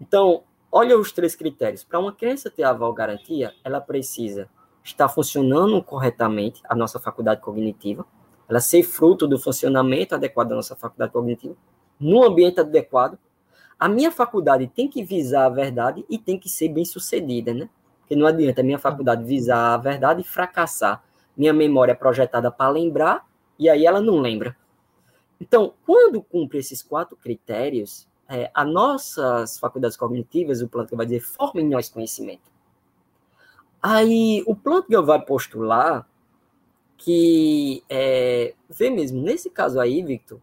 Então, olha os três critérios. Para uma crença ter aval garantia, ela precisa estar funcionando corretamente, a nossa faculdade cognitiva, ela ser fruto do funcionamento adequado da nossa faculdade cognitiva, no ambiente adequado. A minha faculdade tem que visar a verdade e tem que ser bem sucedida, né? Porque não adianta a minha faculdade visar a verdade e fracassar. Minha memória é projetada para lembrar e aí ela não lembra. Então, quando cumpre esses quatro critérios, é, as nossas faculdades cognitivas, o Plantga vai dizer, formem nós conhecimento. Aí o Plantga vai postular que é, vê mesmo, nesse caso aí, Victor,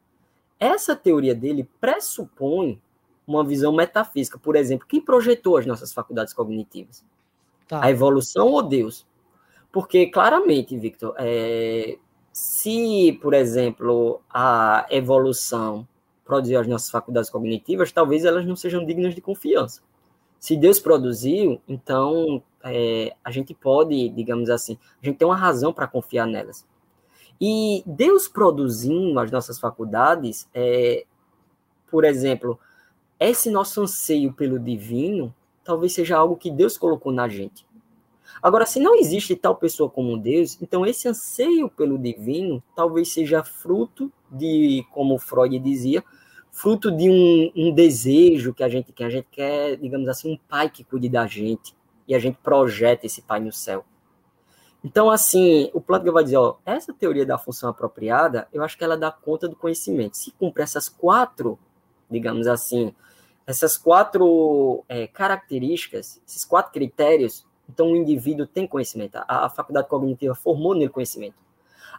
essa teoria dele pressupõe uma visão metafísica. Por exemplo, quem projetou as nossas faculdades cognitivas? Tá. A evolução ou Deus? Porque, claramente, Victor, é, se, por exemplo, a evolução produziu as nossas faculdades cognitivas, talvez elas não sejam dignas de confiança. Se Deus produziu, então é, a gente pode, digamos assim, a gente tem uma razão para confiar nelas. E Deus produzindo as nossas faculdades, é, por exemplo, esse nosso anseio pelo divino, talvez seja algo que Deus colocou na gente. Agora, se não existe tal pessoa como Deus, então esse anseio pelo divino talvez seja fruto de, como Freud dizia, fruto de um, um desejo que a gente quer. A gente quer, digamos assim, um pai que cuide da gente e a gente projeta esse pai no céu. Então, assim, o Plantga vai dizer, ó, essa teoria da função apropriada, eu acho que ela dá conta do conhecimento. Se cumpre essas quatro, digamos assim, essas quatro é, características, esses quatro critérios, então o indivíduo tem conhecimento, a, a faculdade cognitiva formou nele conhecimento.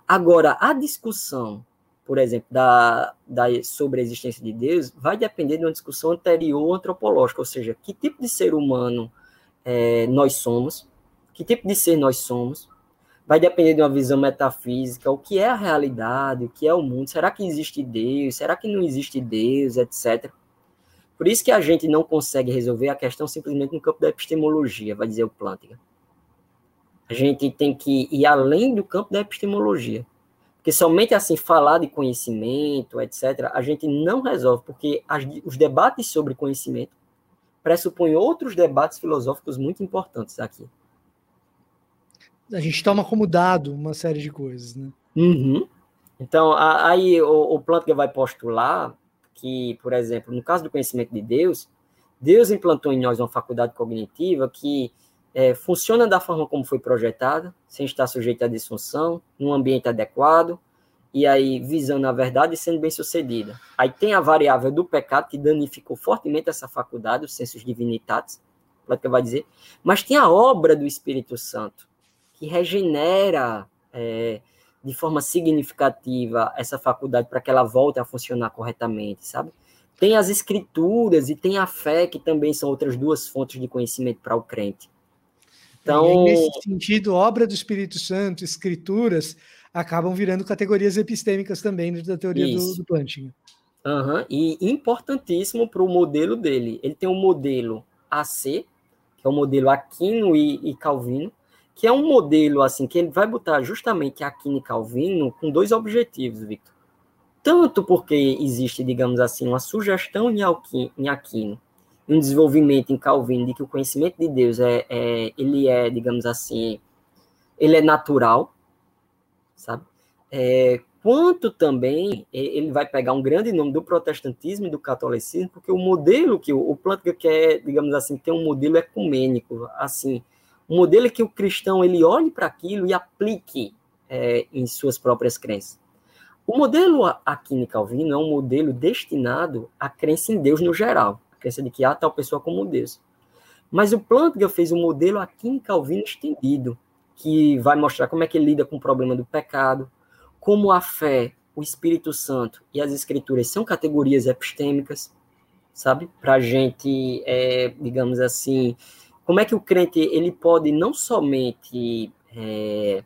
Agora, a discussão, por exemplo, da, da, sobre a existência de Deus, vai depender de uma discussão anterior antropológica, ou seja, que tipo de ser humano é, nós somos, que tipo de ser nós somos, vai depender de uma visão metafísica, o que é a realidade, o que é o mundo, será que existe Deus, será que não existe Deus, etc. Por isso que a gente não consegue resolver a questão simplesmente no campo da epistemologia, vai dizer o Plantinga. A gente tem que ir além do campo da epistemologia. Porque somente assim falar de conhecimento, etc., a gente não resolve, porque as, os debates sobre conhecimento pressupõe outros debates filosóficos muito importantes aqui. A gente toma como dado uma série de coisas, né? Uhum. Então, aí o, o Plantger vai postular que, por exemplo, no caso do conhecimento de Deus, Deus implantou em nós uma faculdade cognitiva que é, funciona da forma como foi projetada, sem estar sujeita à disfunção, num ambiente adequado, e aí visando a verdade e sendo bem sucedida. Aí tem a variável do pecado que danificou fortemente essa faculdade, os sensos divinitatis, que vai dizer, mas tem a obra do Espírito Santo, que regenera é, de forma significativa essa faculdade para que ela volte a funcionar corretamente, sabe? Tem as escrituras e tem a fé, que também são outras duas fontes de conhecimento para o crente. Então, nesse sentido, obra do Espírito Santo, escrituras, acabam virando categorias epistêmicas também da teoria do, do Plantinga. Uhum. E importantíssimo para o modelo dele. Ele tem um modelo AC, que é o modelo Aquino e, e Calvino, que é um modelo assim que ele vai botar justamente Aquino e Calvino com dois objetivos, Victor. Tanto porque existe, digamos assim, uma sugestão em Aquino, um desenvolvimento em Calvino de que o conhecimento de Deus é, é ele é, digamos assim, ele é natural, sabe? É, quanto também ele vai pegar um grande nome do protestantismo e do catolicismo, porque o modelo que o, o quer, digamos assim, tem um modelo ecumênico, assim, um modelo que o cristão ele olhe para aquilo e aplique é, em suas próprias crenças. O modelo Aquino Calvino é um modelo destinado à crença em Deus no geral, crença de que há tal pessoa como Deus. Mas o Plantinga fez um modelo Aquino Calvino estendido, que vai mostrar como é que ele lida com o problema do pecado, como a fé, o Espírito Santo e as Escrituras são categorias epistêmicas, sabe? Para a gente, é, digamos assim, como é que o crente ele pode não somente, é,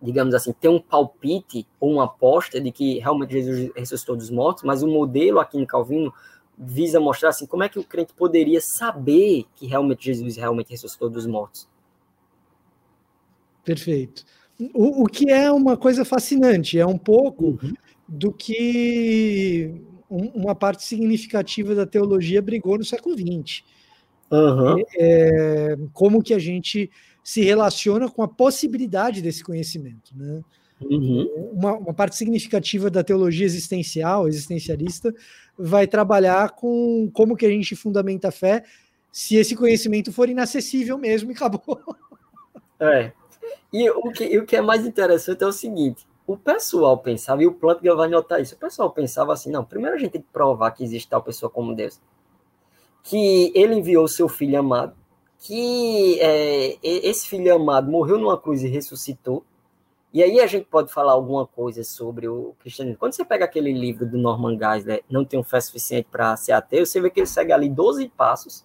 digamos assim, ter um palpite ou uma aposta de que realmente Jesus ressuscitou dos mortos, mas o modelo aqui em Calvino visa mostrar assim como é que o crente poderia saber que realmente Jesus realmente ressuscitou dos mortos. Perfeito. O, o que é uma coisa fascinante, é um pouco uhum. do que uma parte significativa da teologia brigou no século XX. Uhum. É, como que a gente se relaciona com a possibilidade desse conhecimento, né? Uhum. Uma, uma, parte significativa da teologia existencial, existencialista, vai trabalhar com como que a gente fundamenta a fé se esse conhecimento for inacessível mesmo e acabou. É. E o que, o que é mais interessante é o seguinte: o pessoal pensava, e o Plantger vai notar isso, o pessoal pensava assim, não, primeiro a gente tem que provar que existe tal pessoa como Deus que ele enviou seu filho amado, que é, esse filho amado morreu numa cruz e ressuscitou. E aí a gente pode falar alguma coisa sobre o cristianismo. Quando você pega aquele livro do Norman Geisler, Não Tenho Fé Suficiente para Ser Ateu, você vê que ele segue ali 12 passos.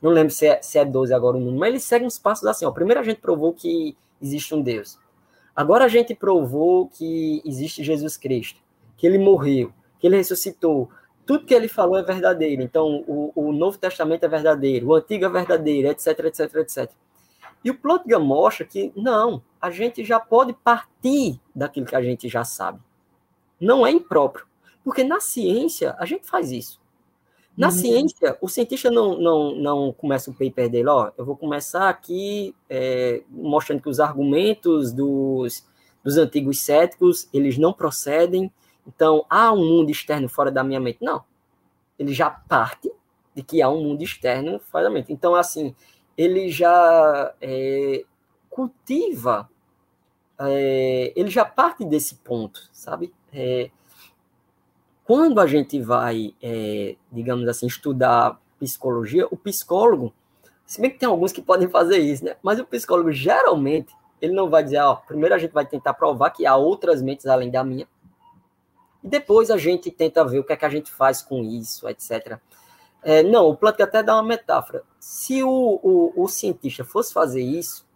Não lembro se é, se é 12 agora o número, mas ele segue uns passos assim. Ó. Primeiro a gente provou que existe um Deus. Agora a gente provou que existe Jesus Cristo, que ele morreu, que ele ressuscitou, tudo que ele falou é verdadeiro. Então, o, o Novo Testamento é verdadeiro, o Antigo é verdadeiro, etc, etc, etc. E o Plotga mostra que, não, a gente já pode partir daquilo que a gente já sabe. Não é impróprio. Porque na ciência, a gente faz isso. Na uhum. ciência, o cientista não, não, não começa o paper dele, ó, eu vou começar aqui é, mostrando que os argumentos dos, dos antigos céticos, eles não procedem, então, há um mundo externo fora da minha mente. Não. Ele já parte de que há um mundo externo fora da mente. Então, assim, ele já é, cultiva, é, ele já parte desse ponto, sabe? É, quando a gente vai, é, digamos assim, estudar psicologia, o psicólogo, se bem que tem alguns que podem fazer isso, né? Mas o psicólogo, geralmente, ele não vai dizer, ó, primeiro a gente vai tentar provar que há outras mentes além da minha, e depois a gente tenta ver o que é que a gente faz com isso, etc. É, não, o Plantk até dá uma metáfora. Se o, o, o, cientista fosse fazer isso,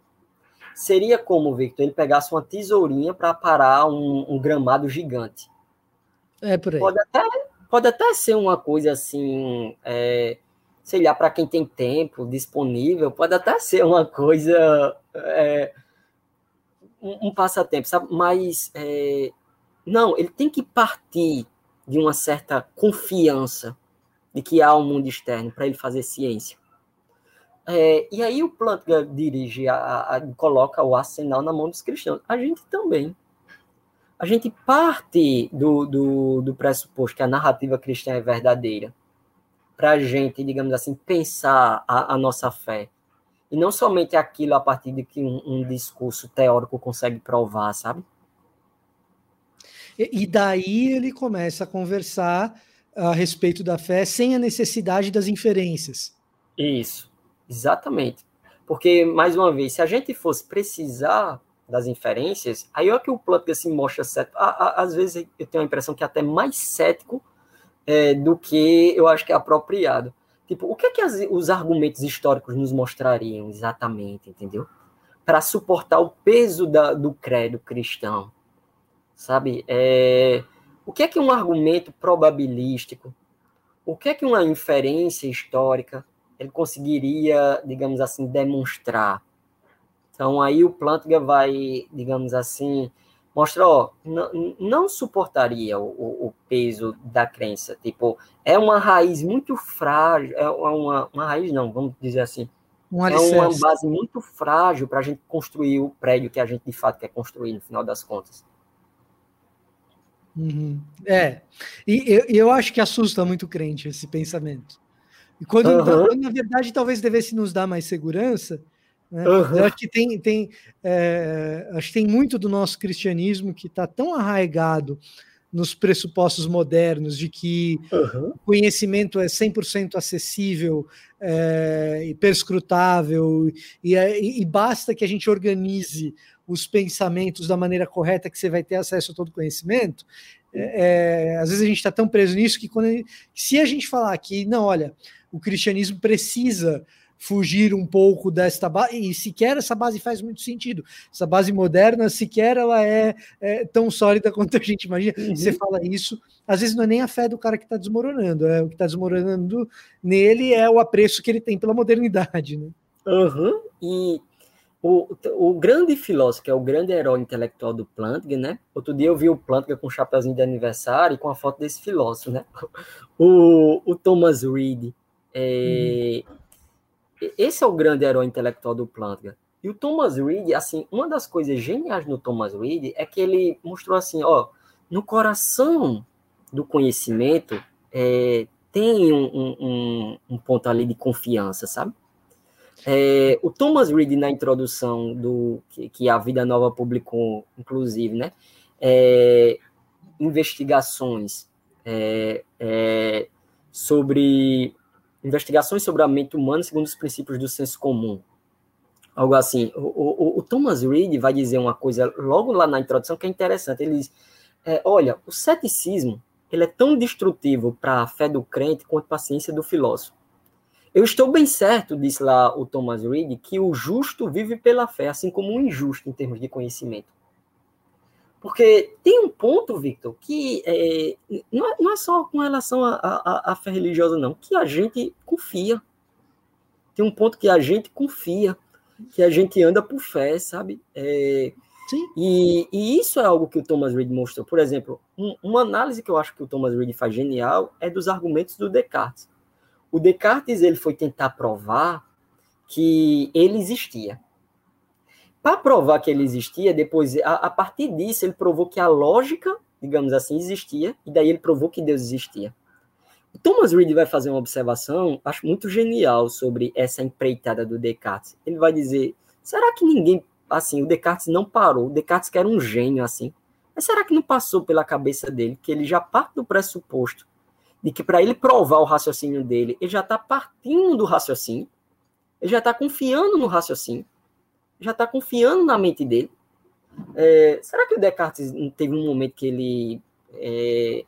seria como, Victor, ele pegasse uma tesourinha para parar um, um, gramado gigante. É por aí. Pode até, pode até ser uma coisa assim, é, sei lá, para quem tem tempo disponível, pode até ser uma coisa, é, um, um, passatempo, sabe? Mas é, não, ele tem que partir de uma certa confiança de que há um mundo externo para ele fazer ciência. É, e aí o Plantga dirige, a, a, coloca o arsenal na mão dos cristãos. A gente também. a gente parte do, do, do pressuposto que a narrativa cristã é verdadeira, para a gente, digamos assim, pensar a, a, nossa fé. E não somente aquilo a partir de que um, um discurso teórico consegue provar, sabe? E, e daí ele começa a conversar a respeito da fé sem a necessidade das inferências. Isso, exatamente. Porque, mais uma vez, se a gente fosse precisar das inferências, aí é que o Plantger se mostra cético. Às vezes eu tenho a impressão que é até mais cético é, do que eu acho que é apropriado. Tipo, o que é que as, os argumentos históricos nos mostrariam exatamente, entendeu? Para suportar o peso da, do credo cristão, sabe? É, o que é que um argumento probabilístico, o que é que uma inferência histórica ele conseguiria, digamos assim, demonstrar? Então aí o Plantinga vai, digamos assim, mostrar, ó, não, não suportaria o, o, peso da crença. Tipo, é uma raiz muito frágil, é uma, uma raiz não, vamos dizer assim, um é uma base muito frágil para a gente construir o prédio que a gente de fato quer construir no final das contas. Uhum. É, e eu, eu acho que assusta muito o crente esse pensamento. E quando, uhum. quando, na verdade, talvez devesse nos dar mais segurança, né? Uhum. Eu acho que tem, tem, é, acho que tem muito do nosso cristianismo que está tão arraigado nos pressupostos modernos de que uhum. o conhecimento é 100% acessível é, e perscrutável, e, é, e, basta que a gente organize os pensamentos da maneira correta que você vai ter acesso a todo conhecimento. É, às vezes a gente está tão preso nisso que quando, se a gente falar que, não, olha, o cristianismo precisa fugir um pouco desta base, e sequer essa base faz muito sentido. Essa base moderna, sequer ela é, é tão sólida quanto a gente imagina. Uhum. Você fala isso, às vezes não é nem a fé do cara que está desmoronando, é o que está desmoronando nele é o apreço que ele tem pela modernidade. Né? Uhum. E o, o grande filósofo, que é o grande herói intelectual do Plantinga, né? Outro dia eu vi o Plantinga com um chapéuzinho de aniversário e com a foto desse filósofo, né? O, o Thomas Reed. É, uhum esse é o grande herói intelectual do Plantga. E o Thomas Reed, assim, uma das coisas geniais no Thomas Reed é que ele mostrou assim, ó, no coração do conhecimento é, tem um, um, um, ponto ali de confiança, sabe? É, o Thomas Reed, na introdução do que, que, a Vida Nova publicou, inclusive, né? É, investigações é, é, sobre Investigações sobre a mente humana segundo os princípios do senso comum. Algo assim. O, o, o Thomas Reed vai dizer uma coisa logo lá na introdução que é interessante. Ele diz: é, olha, o ceticismo ele é tão destrutivo para a fé do crente quanto para a ciência do filósofo. Eu estou bem certo, disse lá o Thomas Reed, que o justo vive pela fé, assim como o injusto em termos de conhecimento. Porque tem um ponto, Victor, que é, não, é, não, é, só com relação à fé religiosa, não, que a gente confia. Tem um ponto que a gente confia, que a gente anda por fé, sabe? É, Sim. E, e, isso é algo que o Thomas Reid mostrou. Por exemplo, um, uma análise que eu acho que o Thomas Reid faz genial é dos argumentos do Descartes. O Descartes ele foi tentar provar que ele existia. Para provar que ele existia, depois, a, a, partir disso, ele provou que a lógica, digamos assim, existia, e daí ele provou que Deus existia. Thomas Reed vai fazer uma observação, acho muito genial, sobre essa empreitada do Descartes. Ele vai dizer: será que ninguém, assim, o Descartes não parou? O Descartes que era um gênio, assim, mas será que não passou pela cabeça dele que ele já parte do pressuposto de que para ele provar o raciocínio dele, ele já está partindo do raciocínio, ele já está confiando no raciocínio, já está confiando na mente dele. É, será que o Descartes teve um momento que ele, é,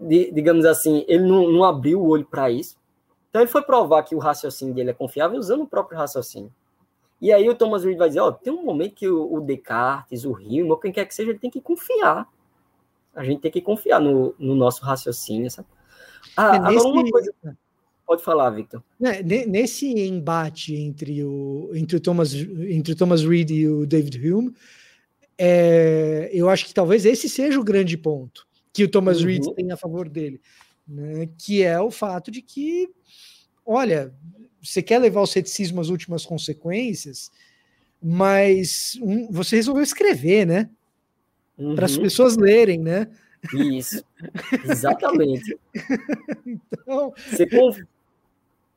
digamos assim, ele não, não abriu o olho para isso? Então ele foi provar que o raciocínio dele é confiável usando o próprio raciocínio. E aí o Thomas Reed vai dizer, ó, tem um momento que o, o Descartes, o Hume, ou quem quer que seja, ele tem que confiar. A gente tem que confiar no, no nosso raciocínio, sabe? Ah, é nesse... agora uma coisa... Pode falar, Victor. É, nesse embate entre o, entre o, Thomas, entre o Thomas Reed e o David Hume, é, eu acho que talvez esse seja o grande ponto que o Thomas uhum. Reed tem a favor dele, né, que é o fato de que, olha, você quer levar o ceticismo às últimas consequências, mas um, você resolveu escrever, né? uhum. para as pessoas lerem, né? Isso, exatamente. então... Você,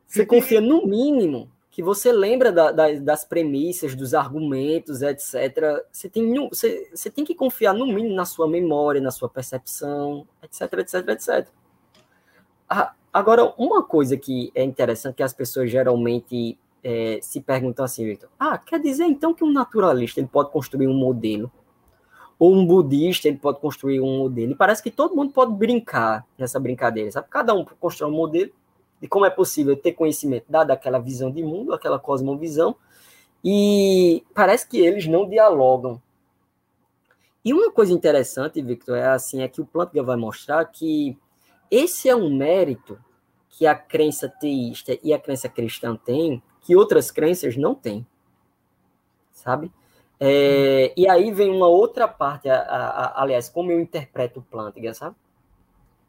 você confia no mínimo que você lembra da, da, das premissas, dos argumentos, etc. Você tem, você, você tem que confiar no mínimo na sua memória, na sua percepção, etc, etc, etc. Ah, agora, uma coisa que é interessante que as pessoas geralmente é, se perguntam assim, Victor, ah, quer dizer então que um naturalista ele pode construir um modelo? Ou um budista ele pode construir um modelo? E parece que todo mundo pode brincar nessa brincadeira, sabe? Cada um constrói um modelo de como é possível ter conhecimento, dada aquela visão de mundo, aquela cosmovisão, e parece que eles não dialogam. E uma coisa interessante, Victor, é assim, é que o Plantga vai mostrar que esse é um mérito que a crença teísta e a crença cristã têm, que outras crenças não têm, sabe? É, e aí vem uma outra parte, a, a, a, aliás, como eu interpreto o Plantga, sabe?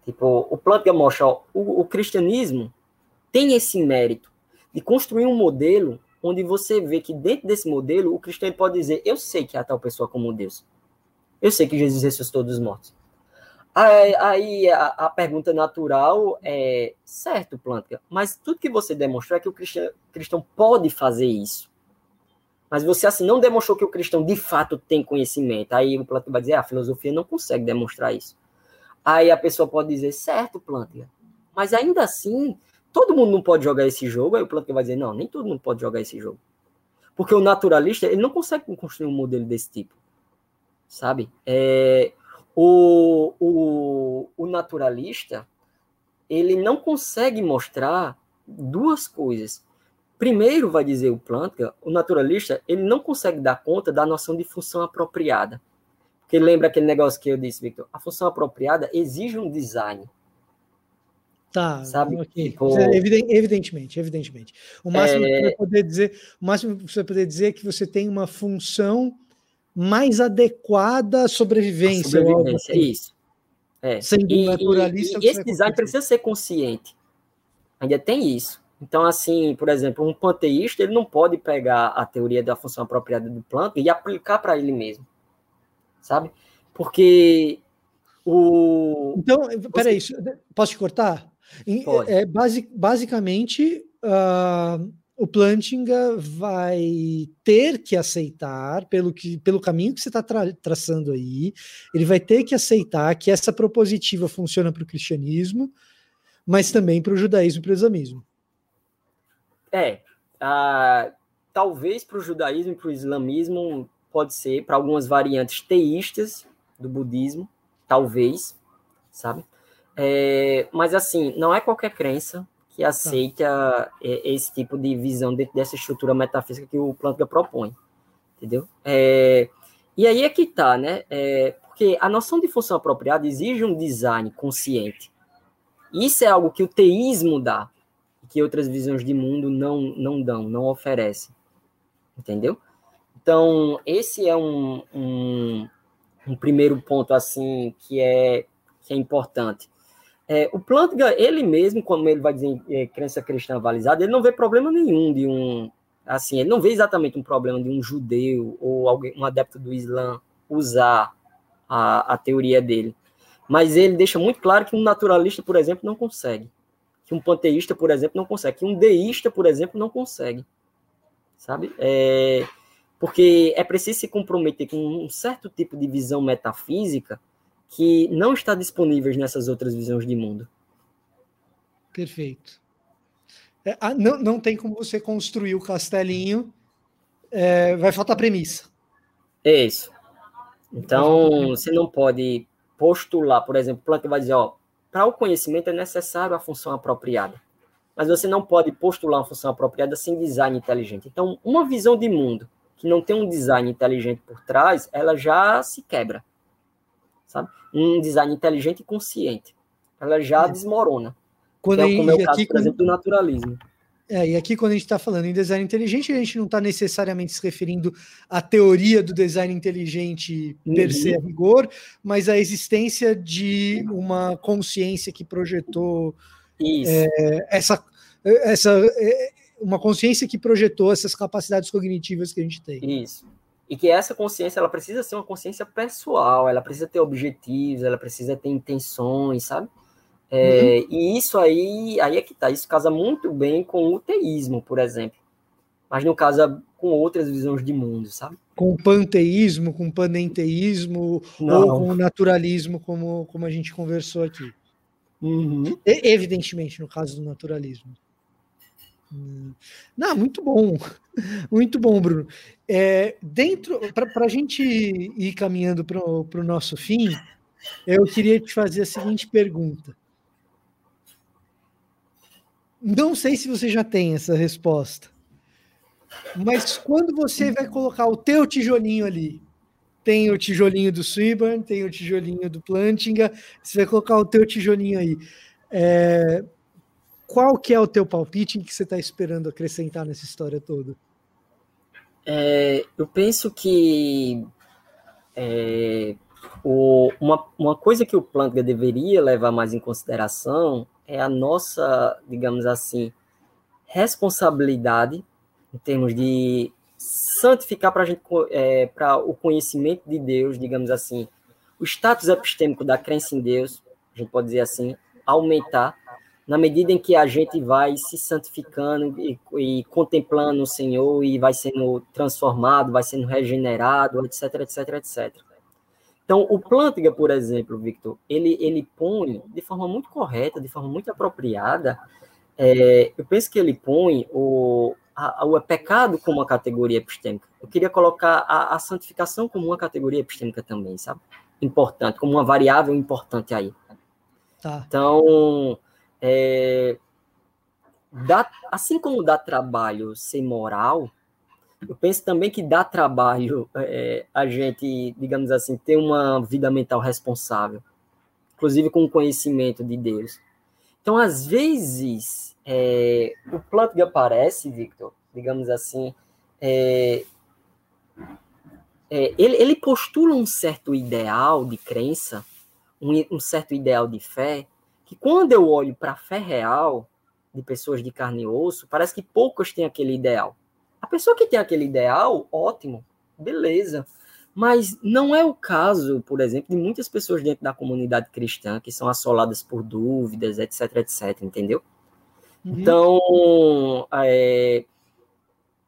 Tipo, o Plantga mostra, ó, o, o cristianismo tem esse mérito de construir um modelo onde você vê que dentro desse modelo o cristão pode dizer: Eu sei que há tal pessoa como Deus. Eu sei que Jesus ressuscitou dos mortos. Aí, aí a, a, pergunta natural é: certo, Planta, mas tudo que você demonstrou é que o cristão, cristão pode fazer isso. Mas você assim não demonstrou que o cristão de fato tem conhecimento. Aí o Planta vai dizer: ah, a filosofia não consegue demonstrar isso. Aí a pessoa pode dizer: certo, Planta, mas ainda assim todo mundo não pode jogar esse jogo, aí o Plantão vai dizer, não, nem todo mundo pode jogar esse jogo. Porque o naturalista, ele não consegue construir um modelo desse tipo, sabe? É, o, o, o naturalista, ele não consegue mostrar duas coisas. Primeiro, vai dizer o Plantga, o naturalista, ele não consegue dar conta da noção de função apropriada. Porque lembra aquele negócio que eu disse, Victor? A função apropriada exige um design. Tá, sabe? Okay. Tipo, evidentemente, evidentemente. O máximo é... que você vai poder dizer, o máximo que você vai poder dizer é que você tem uma função mais adequada à sobrevivência. A sobrevivência, assim. isso. É. Sendo e, naturalista. E, e esse design precisa ser consciente. Ainda tem isso. Então, assim, por exemplo, um panteísta ele não pode pegar a teoria da função apropriada do planta e aplicar para ele mesmo, sabe? Porque o. Então, peraí, posso te cortar? É, basic, basicamente, uh, o Plantinga vai ter que aceitar, pelo, que, pelo caminho que você está tra traçando aí, ele vai ter que aceitar que essa propositiva funciona para o cristianismo, mas também para o judaísmo e para o islamismo. É, uh, talvez para o judaísmo e para o islamismo pode ser, para algumas variantes teístas do budismo, talvez, sabe? É, mas assim, não é qualquer crença que aceita é, esse tipo de visão dentro dessa estrutura metafísica que o Plantga propõe, entendeu? É, e aí é que tá, né? É, porque a noção de função apropriada exige um design consciente. Isso é algo que o teísmo dá, que outras visões de mundo não, não dão, não oferecem, entendeu? Então, esse é um, um, um primeiro ponto, assim, que é, que é importante. É, o Plantga, ele mesmo, quando ele vai dizer é, crença cristã avalizada, ele não vê problema nenhum de um, assim, ele não vê exatamente um problema de um judeu ou alguém, um adepto do Islã usar a, a teoria dele. Mas ele deixa muito claro que um naturalista, por exemplo, não consegue. Que um panteísta, por exemplo, não consegue. Que um deísta, por exemplo, não consegue. Sabe? É, porque é preciso se comprometer com um certo tipo de visão metafísica que não está disponíveis nessas outras visões de mundo. Perfeito. É, ah, não, não tem como você construir o castelinho, é, vai faltar premissa. É isso. Então, você não pode postular, por exemplo, o Planck vai dizer, ó, para o conhecimento é necessário a função apropriada. Mas você não pode postular uma função apropriada sem design inteligente. Então, uma visão de mundo que não tem um design inteligente por trás, ela já se quebra sabe? Um design inteligente e consciente. Ela já é. desmorona. Quando é, como é o caso, aqui, por exemplo, do naturalismo. É, e aqui quando a gente está falando em design inteligente, a gente não está necessariamente se referindo à teoria do design inteligente per uhum. se a rigor, mas à existência de uma consciência que projetou é, essa, essa é, uma consciência que projetou essas capacidades cognitivas que a gente tem. Isso. E que essa consciência ela precisa ser uma consciência pessoal, ela precisa ter objetivos, ela precisa ter intenções, sabe? É, uhum. E isso aí, aí é que tá, isso casa muito bem com o teísmo, por exemplo. Mas não casa com outras visões de mundo, sabe? Com panteísmo, com panenteísmo, não. ou com naturalismo, como, como a gente conversou aqui. Uhum. evidentemente, no caso do naturalismo. Não, muito bom, muito bom, Bruno. É, dentro, para a gente ir caminhando para o nosso fim, eu queria te fazer a seguinte pergunta. Não sei se você já tem essa resposta, mas quando você vai colocar o teu tijolinho ali, tem o tijolinho do Swinburne, tem o tijolinho do Plantinga, você vai colocar o teu tijolinho aí. É, qual que é o teu palpite que você está esperando acrescentar nessa história toda? É, eu penso que é, o, uma, uma coisa que o Plantinga deveria levar mais em consideração é a nossa, digamos assim, responsabilidade em termos de santificar para gente é, para o conhecimento de Deus, digamos assim, o status epistêmico da crença em Deus, a gente pode dizer assim, aumentar na medida em que a gente vai se santificando e, e, contemplando o Senhor e vai sendo transformado, vai sendo regenerado, etc, etc, etc. Então, o Plantinga, por exemplo, Victor, ele, ele põe de forma muito correta, de forma muito apropriada, é, eu penso que ele põe o, a, o pecado como uma categoria epistêmica. Eu queria colocar a, a, santificação como uma categoria epistêmica também, sabe? Importante, como uma variável importante aí. Tá. Então, é, dá, assim como dá trabalho ser moral, eu penso também que dá trabalho é, a gente, digamos assim, ter uma vida mental responsável, inclusive com o conhecimento de Deus. Então, às vezes, é, o Plantga aparece, Victor, digamos assim, é, é, ele, ele, postula um certo ideal de crença, um, um certo ideal de fé, que quando eu olho para a fé real de pessoas de carne e osso, parece que poucas têm aquele ideal. A pessoa que tem aquele ideal, ótimo, beleza. Mas não é o caso, por exemplo, de muitas pessoas dentro da comunidade cristã que são assoladas por dúvidas, etc, etc, entendeu? Uhum. Então, é,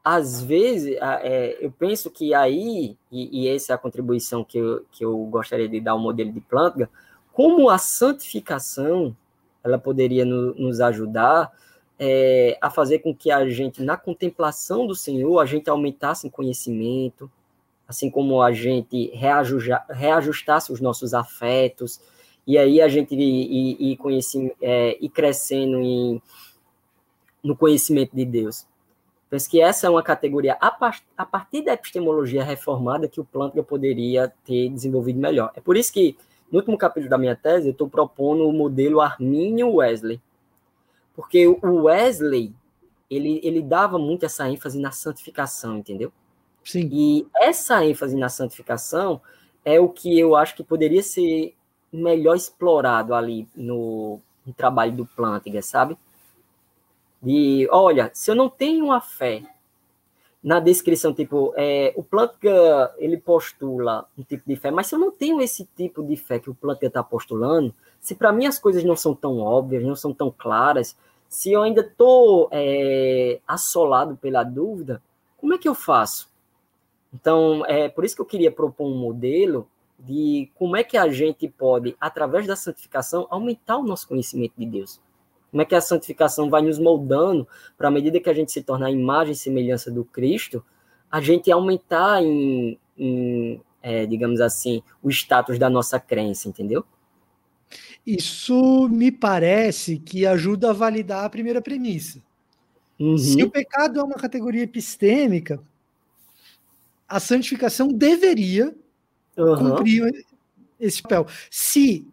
às vezes, é, eu penso que aí, e, e, essa é a contribuição que eu, que eu gostaria de dar ao modelo de Plantga, como a santificação ela poderia no, nos ajudar é, a fazer com que a gente, na contemplação do Senhor, a gente aumentasse em conhecimento, assim como a gente reajustasse os nossos afetos, e aí a gente ir, é, crescendo em, no conhecimento de Deus. Penso que essa é uma categoria, a partir da epistemologia reformada, que o Plantga poderia ter desenvolvido melhor. É por isso que, no último capítulo da minha tese, eu estou propondo o modelo Arminio-Wesley, porque o Wesley, ele, ele dava muito essa ênfase na santificação, entendeu? Sim. E essa ênfase na santificação é o que eu acho que poderia ser melhor explorado ali no, no trabalho do Plantinga, sabe? De, olha, se eu não tenho a fé na descrição, tipo, é, o Plantinga, ele postula um tipo de fé, mas se eu não tenho esse tipo de fé que o Plantinga está postulando, se para mim as coisas não são tão óbvias, não são tão claras, se eu ainda estou é, assolado pela dúvida, como é que eu faço? Então, é por isso que eu queria propor um modelo de como é que a gente pode, através da santificação, aumentar o nosso conhecimento de Deus. Como é que a santificação vai nos moldando para, à medida que a gente se tornar a imagem e semelhança do Cristo, a gente aumentar em, em é, digamos assim, o status da nossa crença, entendeu? Isso me parece que ajuda a validar a primeira premissa. Uhum. Se o pecado é uma categoria epistêmica, a santificação deveria uhum. cumprir esse papel. Se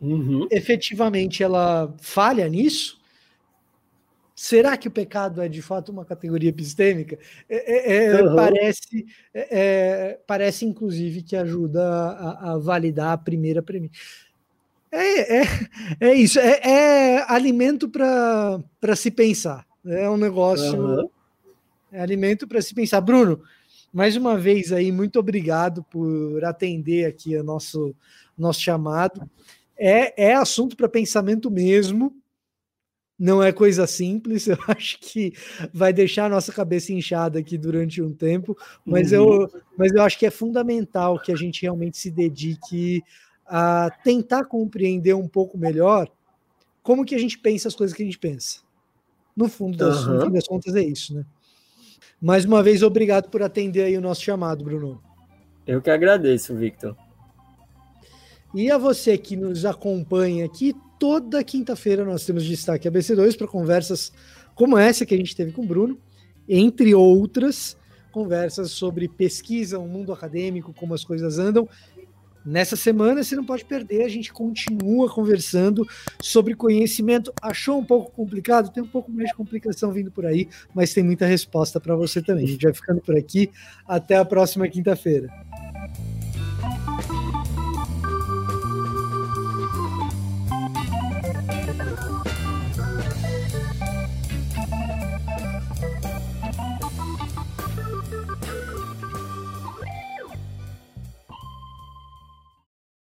uhum. efetivamente ela falha nisso, será que o pecado é de fato uma categoria epistêmica? É, é, é parece, é, é, parece, inclusive, que ajuda a, a validar a primeira premissa. É, é, é isso, é, é alimento para se pensar. É um negócio. Uhum. É alimento para se pensar. Bruno, Mais uma vez aí, muito obrigado por atender aqui o nosso, nosso chamado. É, é assunto para pensamento mesmo. Não é coisa simples, eu acho que vai deixar a nossa cabeça inchada aqui durante um tempo, mas, uhum. eu, mas eu acho que é fundamental que a gente realmente se dedique a tentar compreender um pouco melhor como que a gente pensa as coisas que a gente pensa. No fundo das, uhum. no fim das contas é isso, né? Mais uma vez, obrigado por atender aí o nosso chamado, Bruno. Eu que agradeço, Victor. E a você que nos acompanha aqui, toda quinta-feira nós temos destaque ABC2 para conversas como essa que a gente teve com o Bruno, entre outras conversas sobre pesquisa, o mundo acadêmico, como as coisas andam Nessa semana você não pode perder, a gente continua conversando sobre conhecimento. Achou um pouco complicado? Tem um pouco mais de complicação vindo por aí, mas tem muita resposta para você também. A gente vai ficando por aqui. Até a próxima quinta-feira.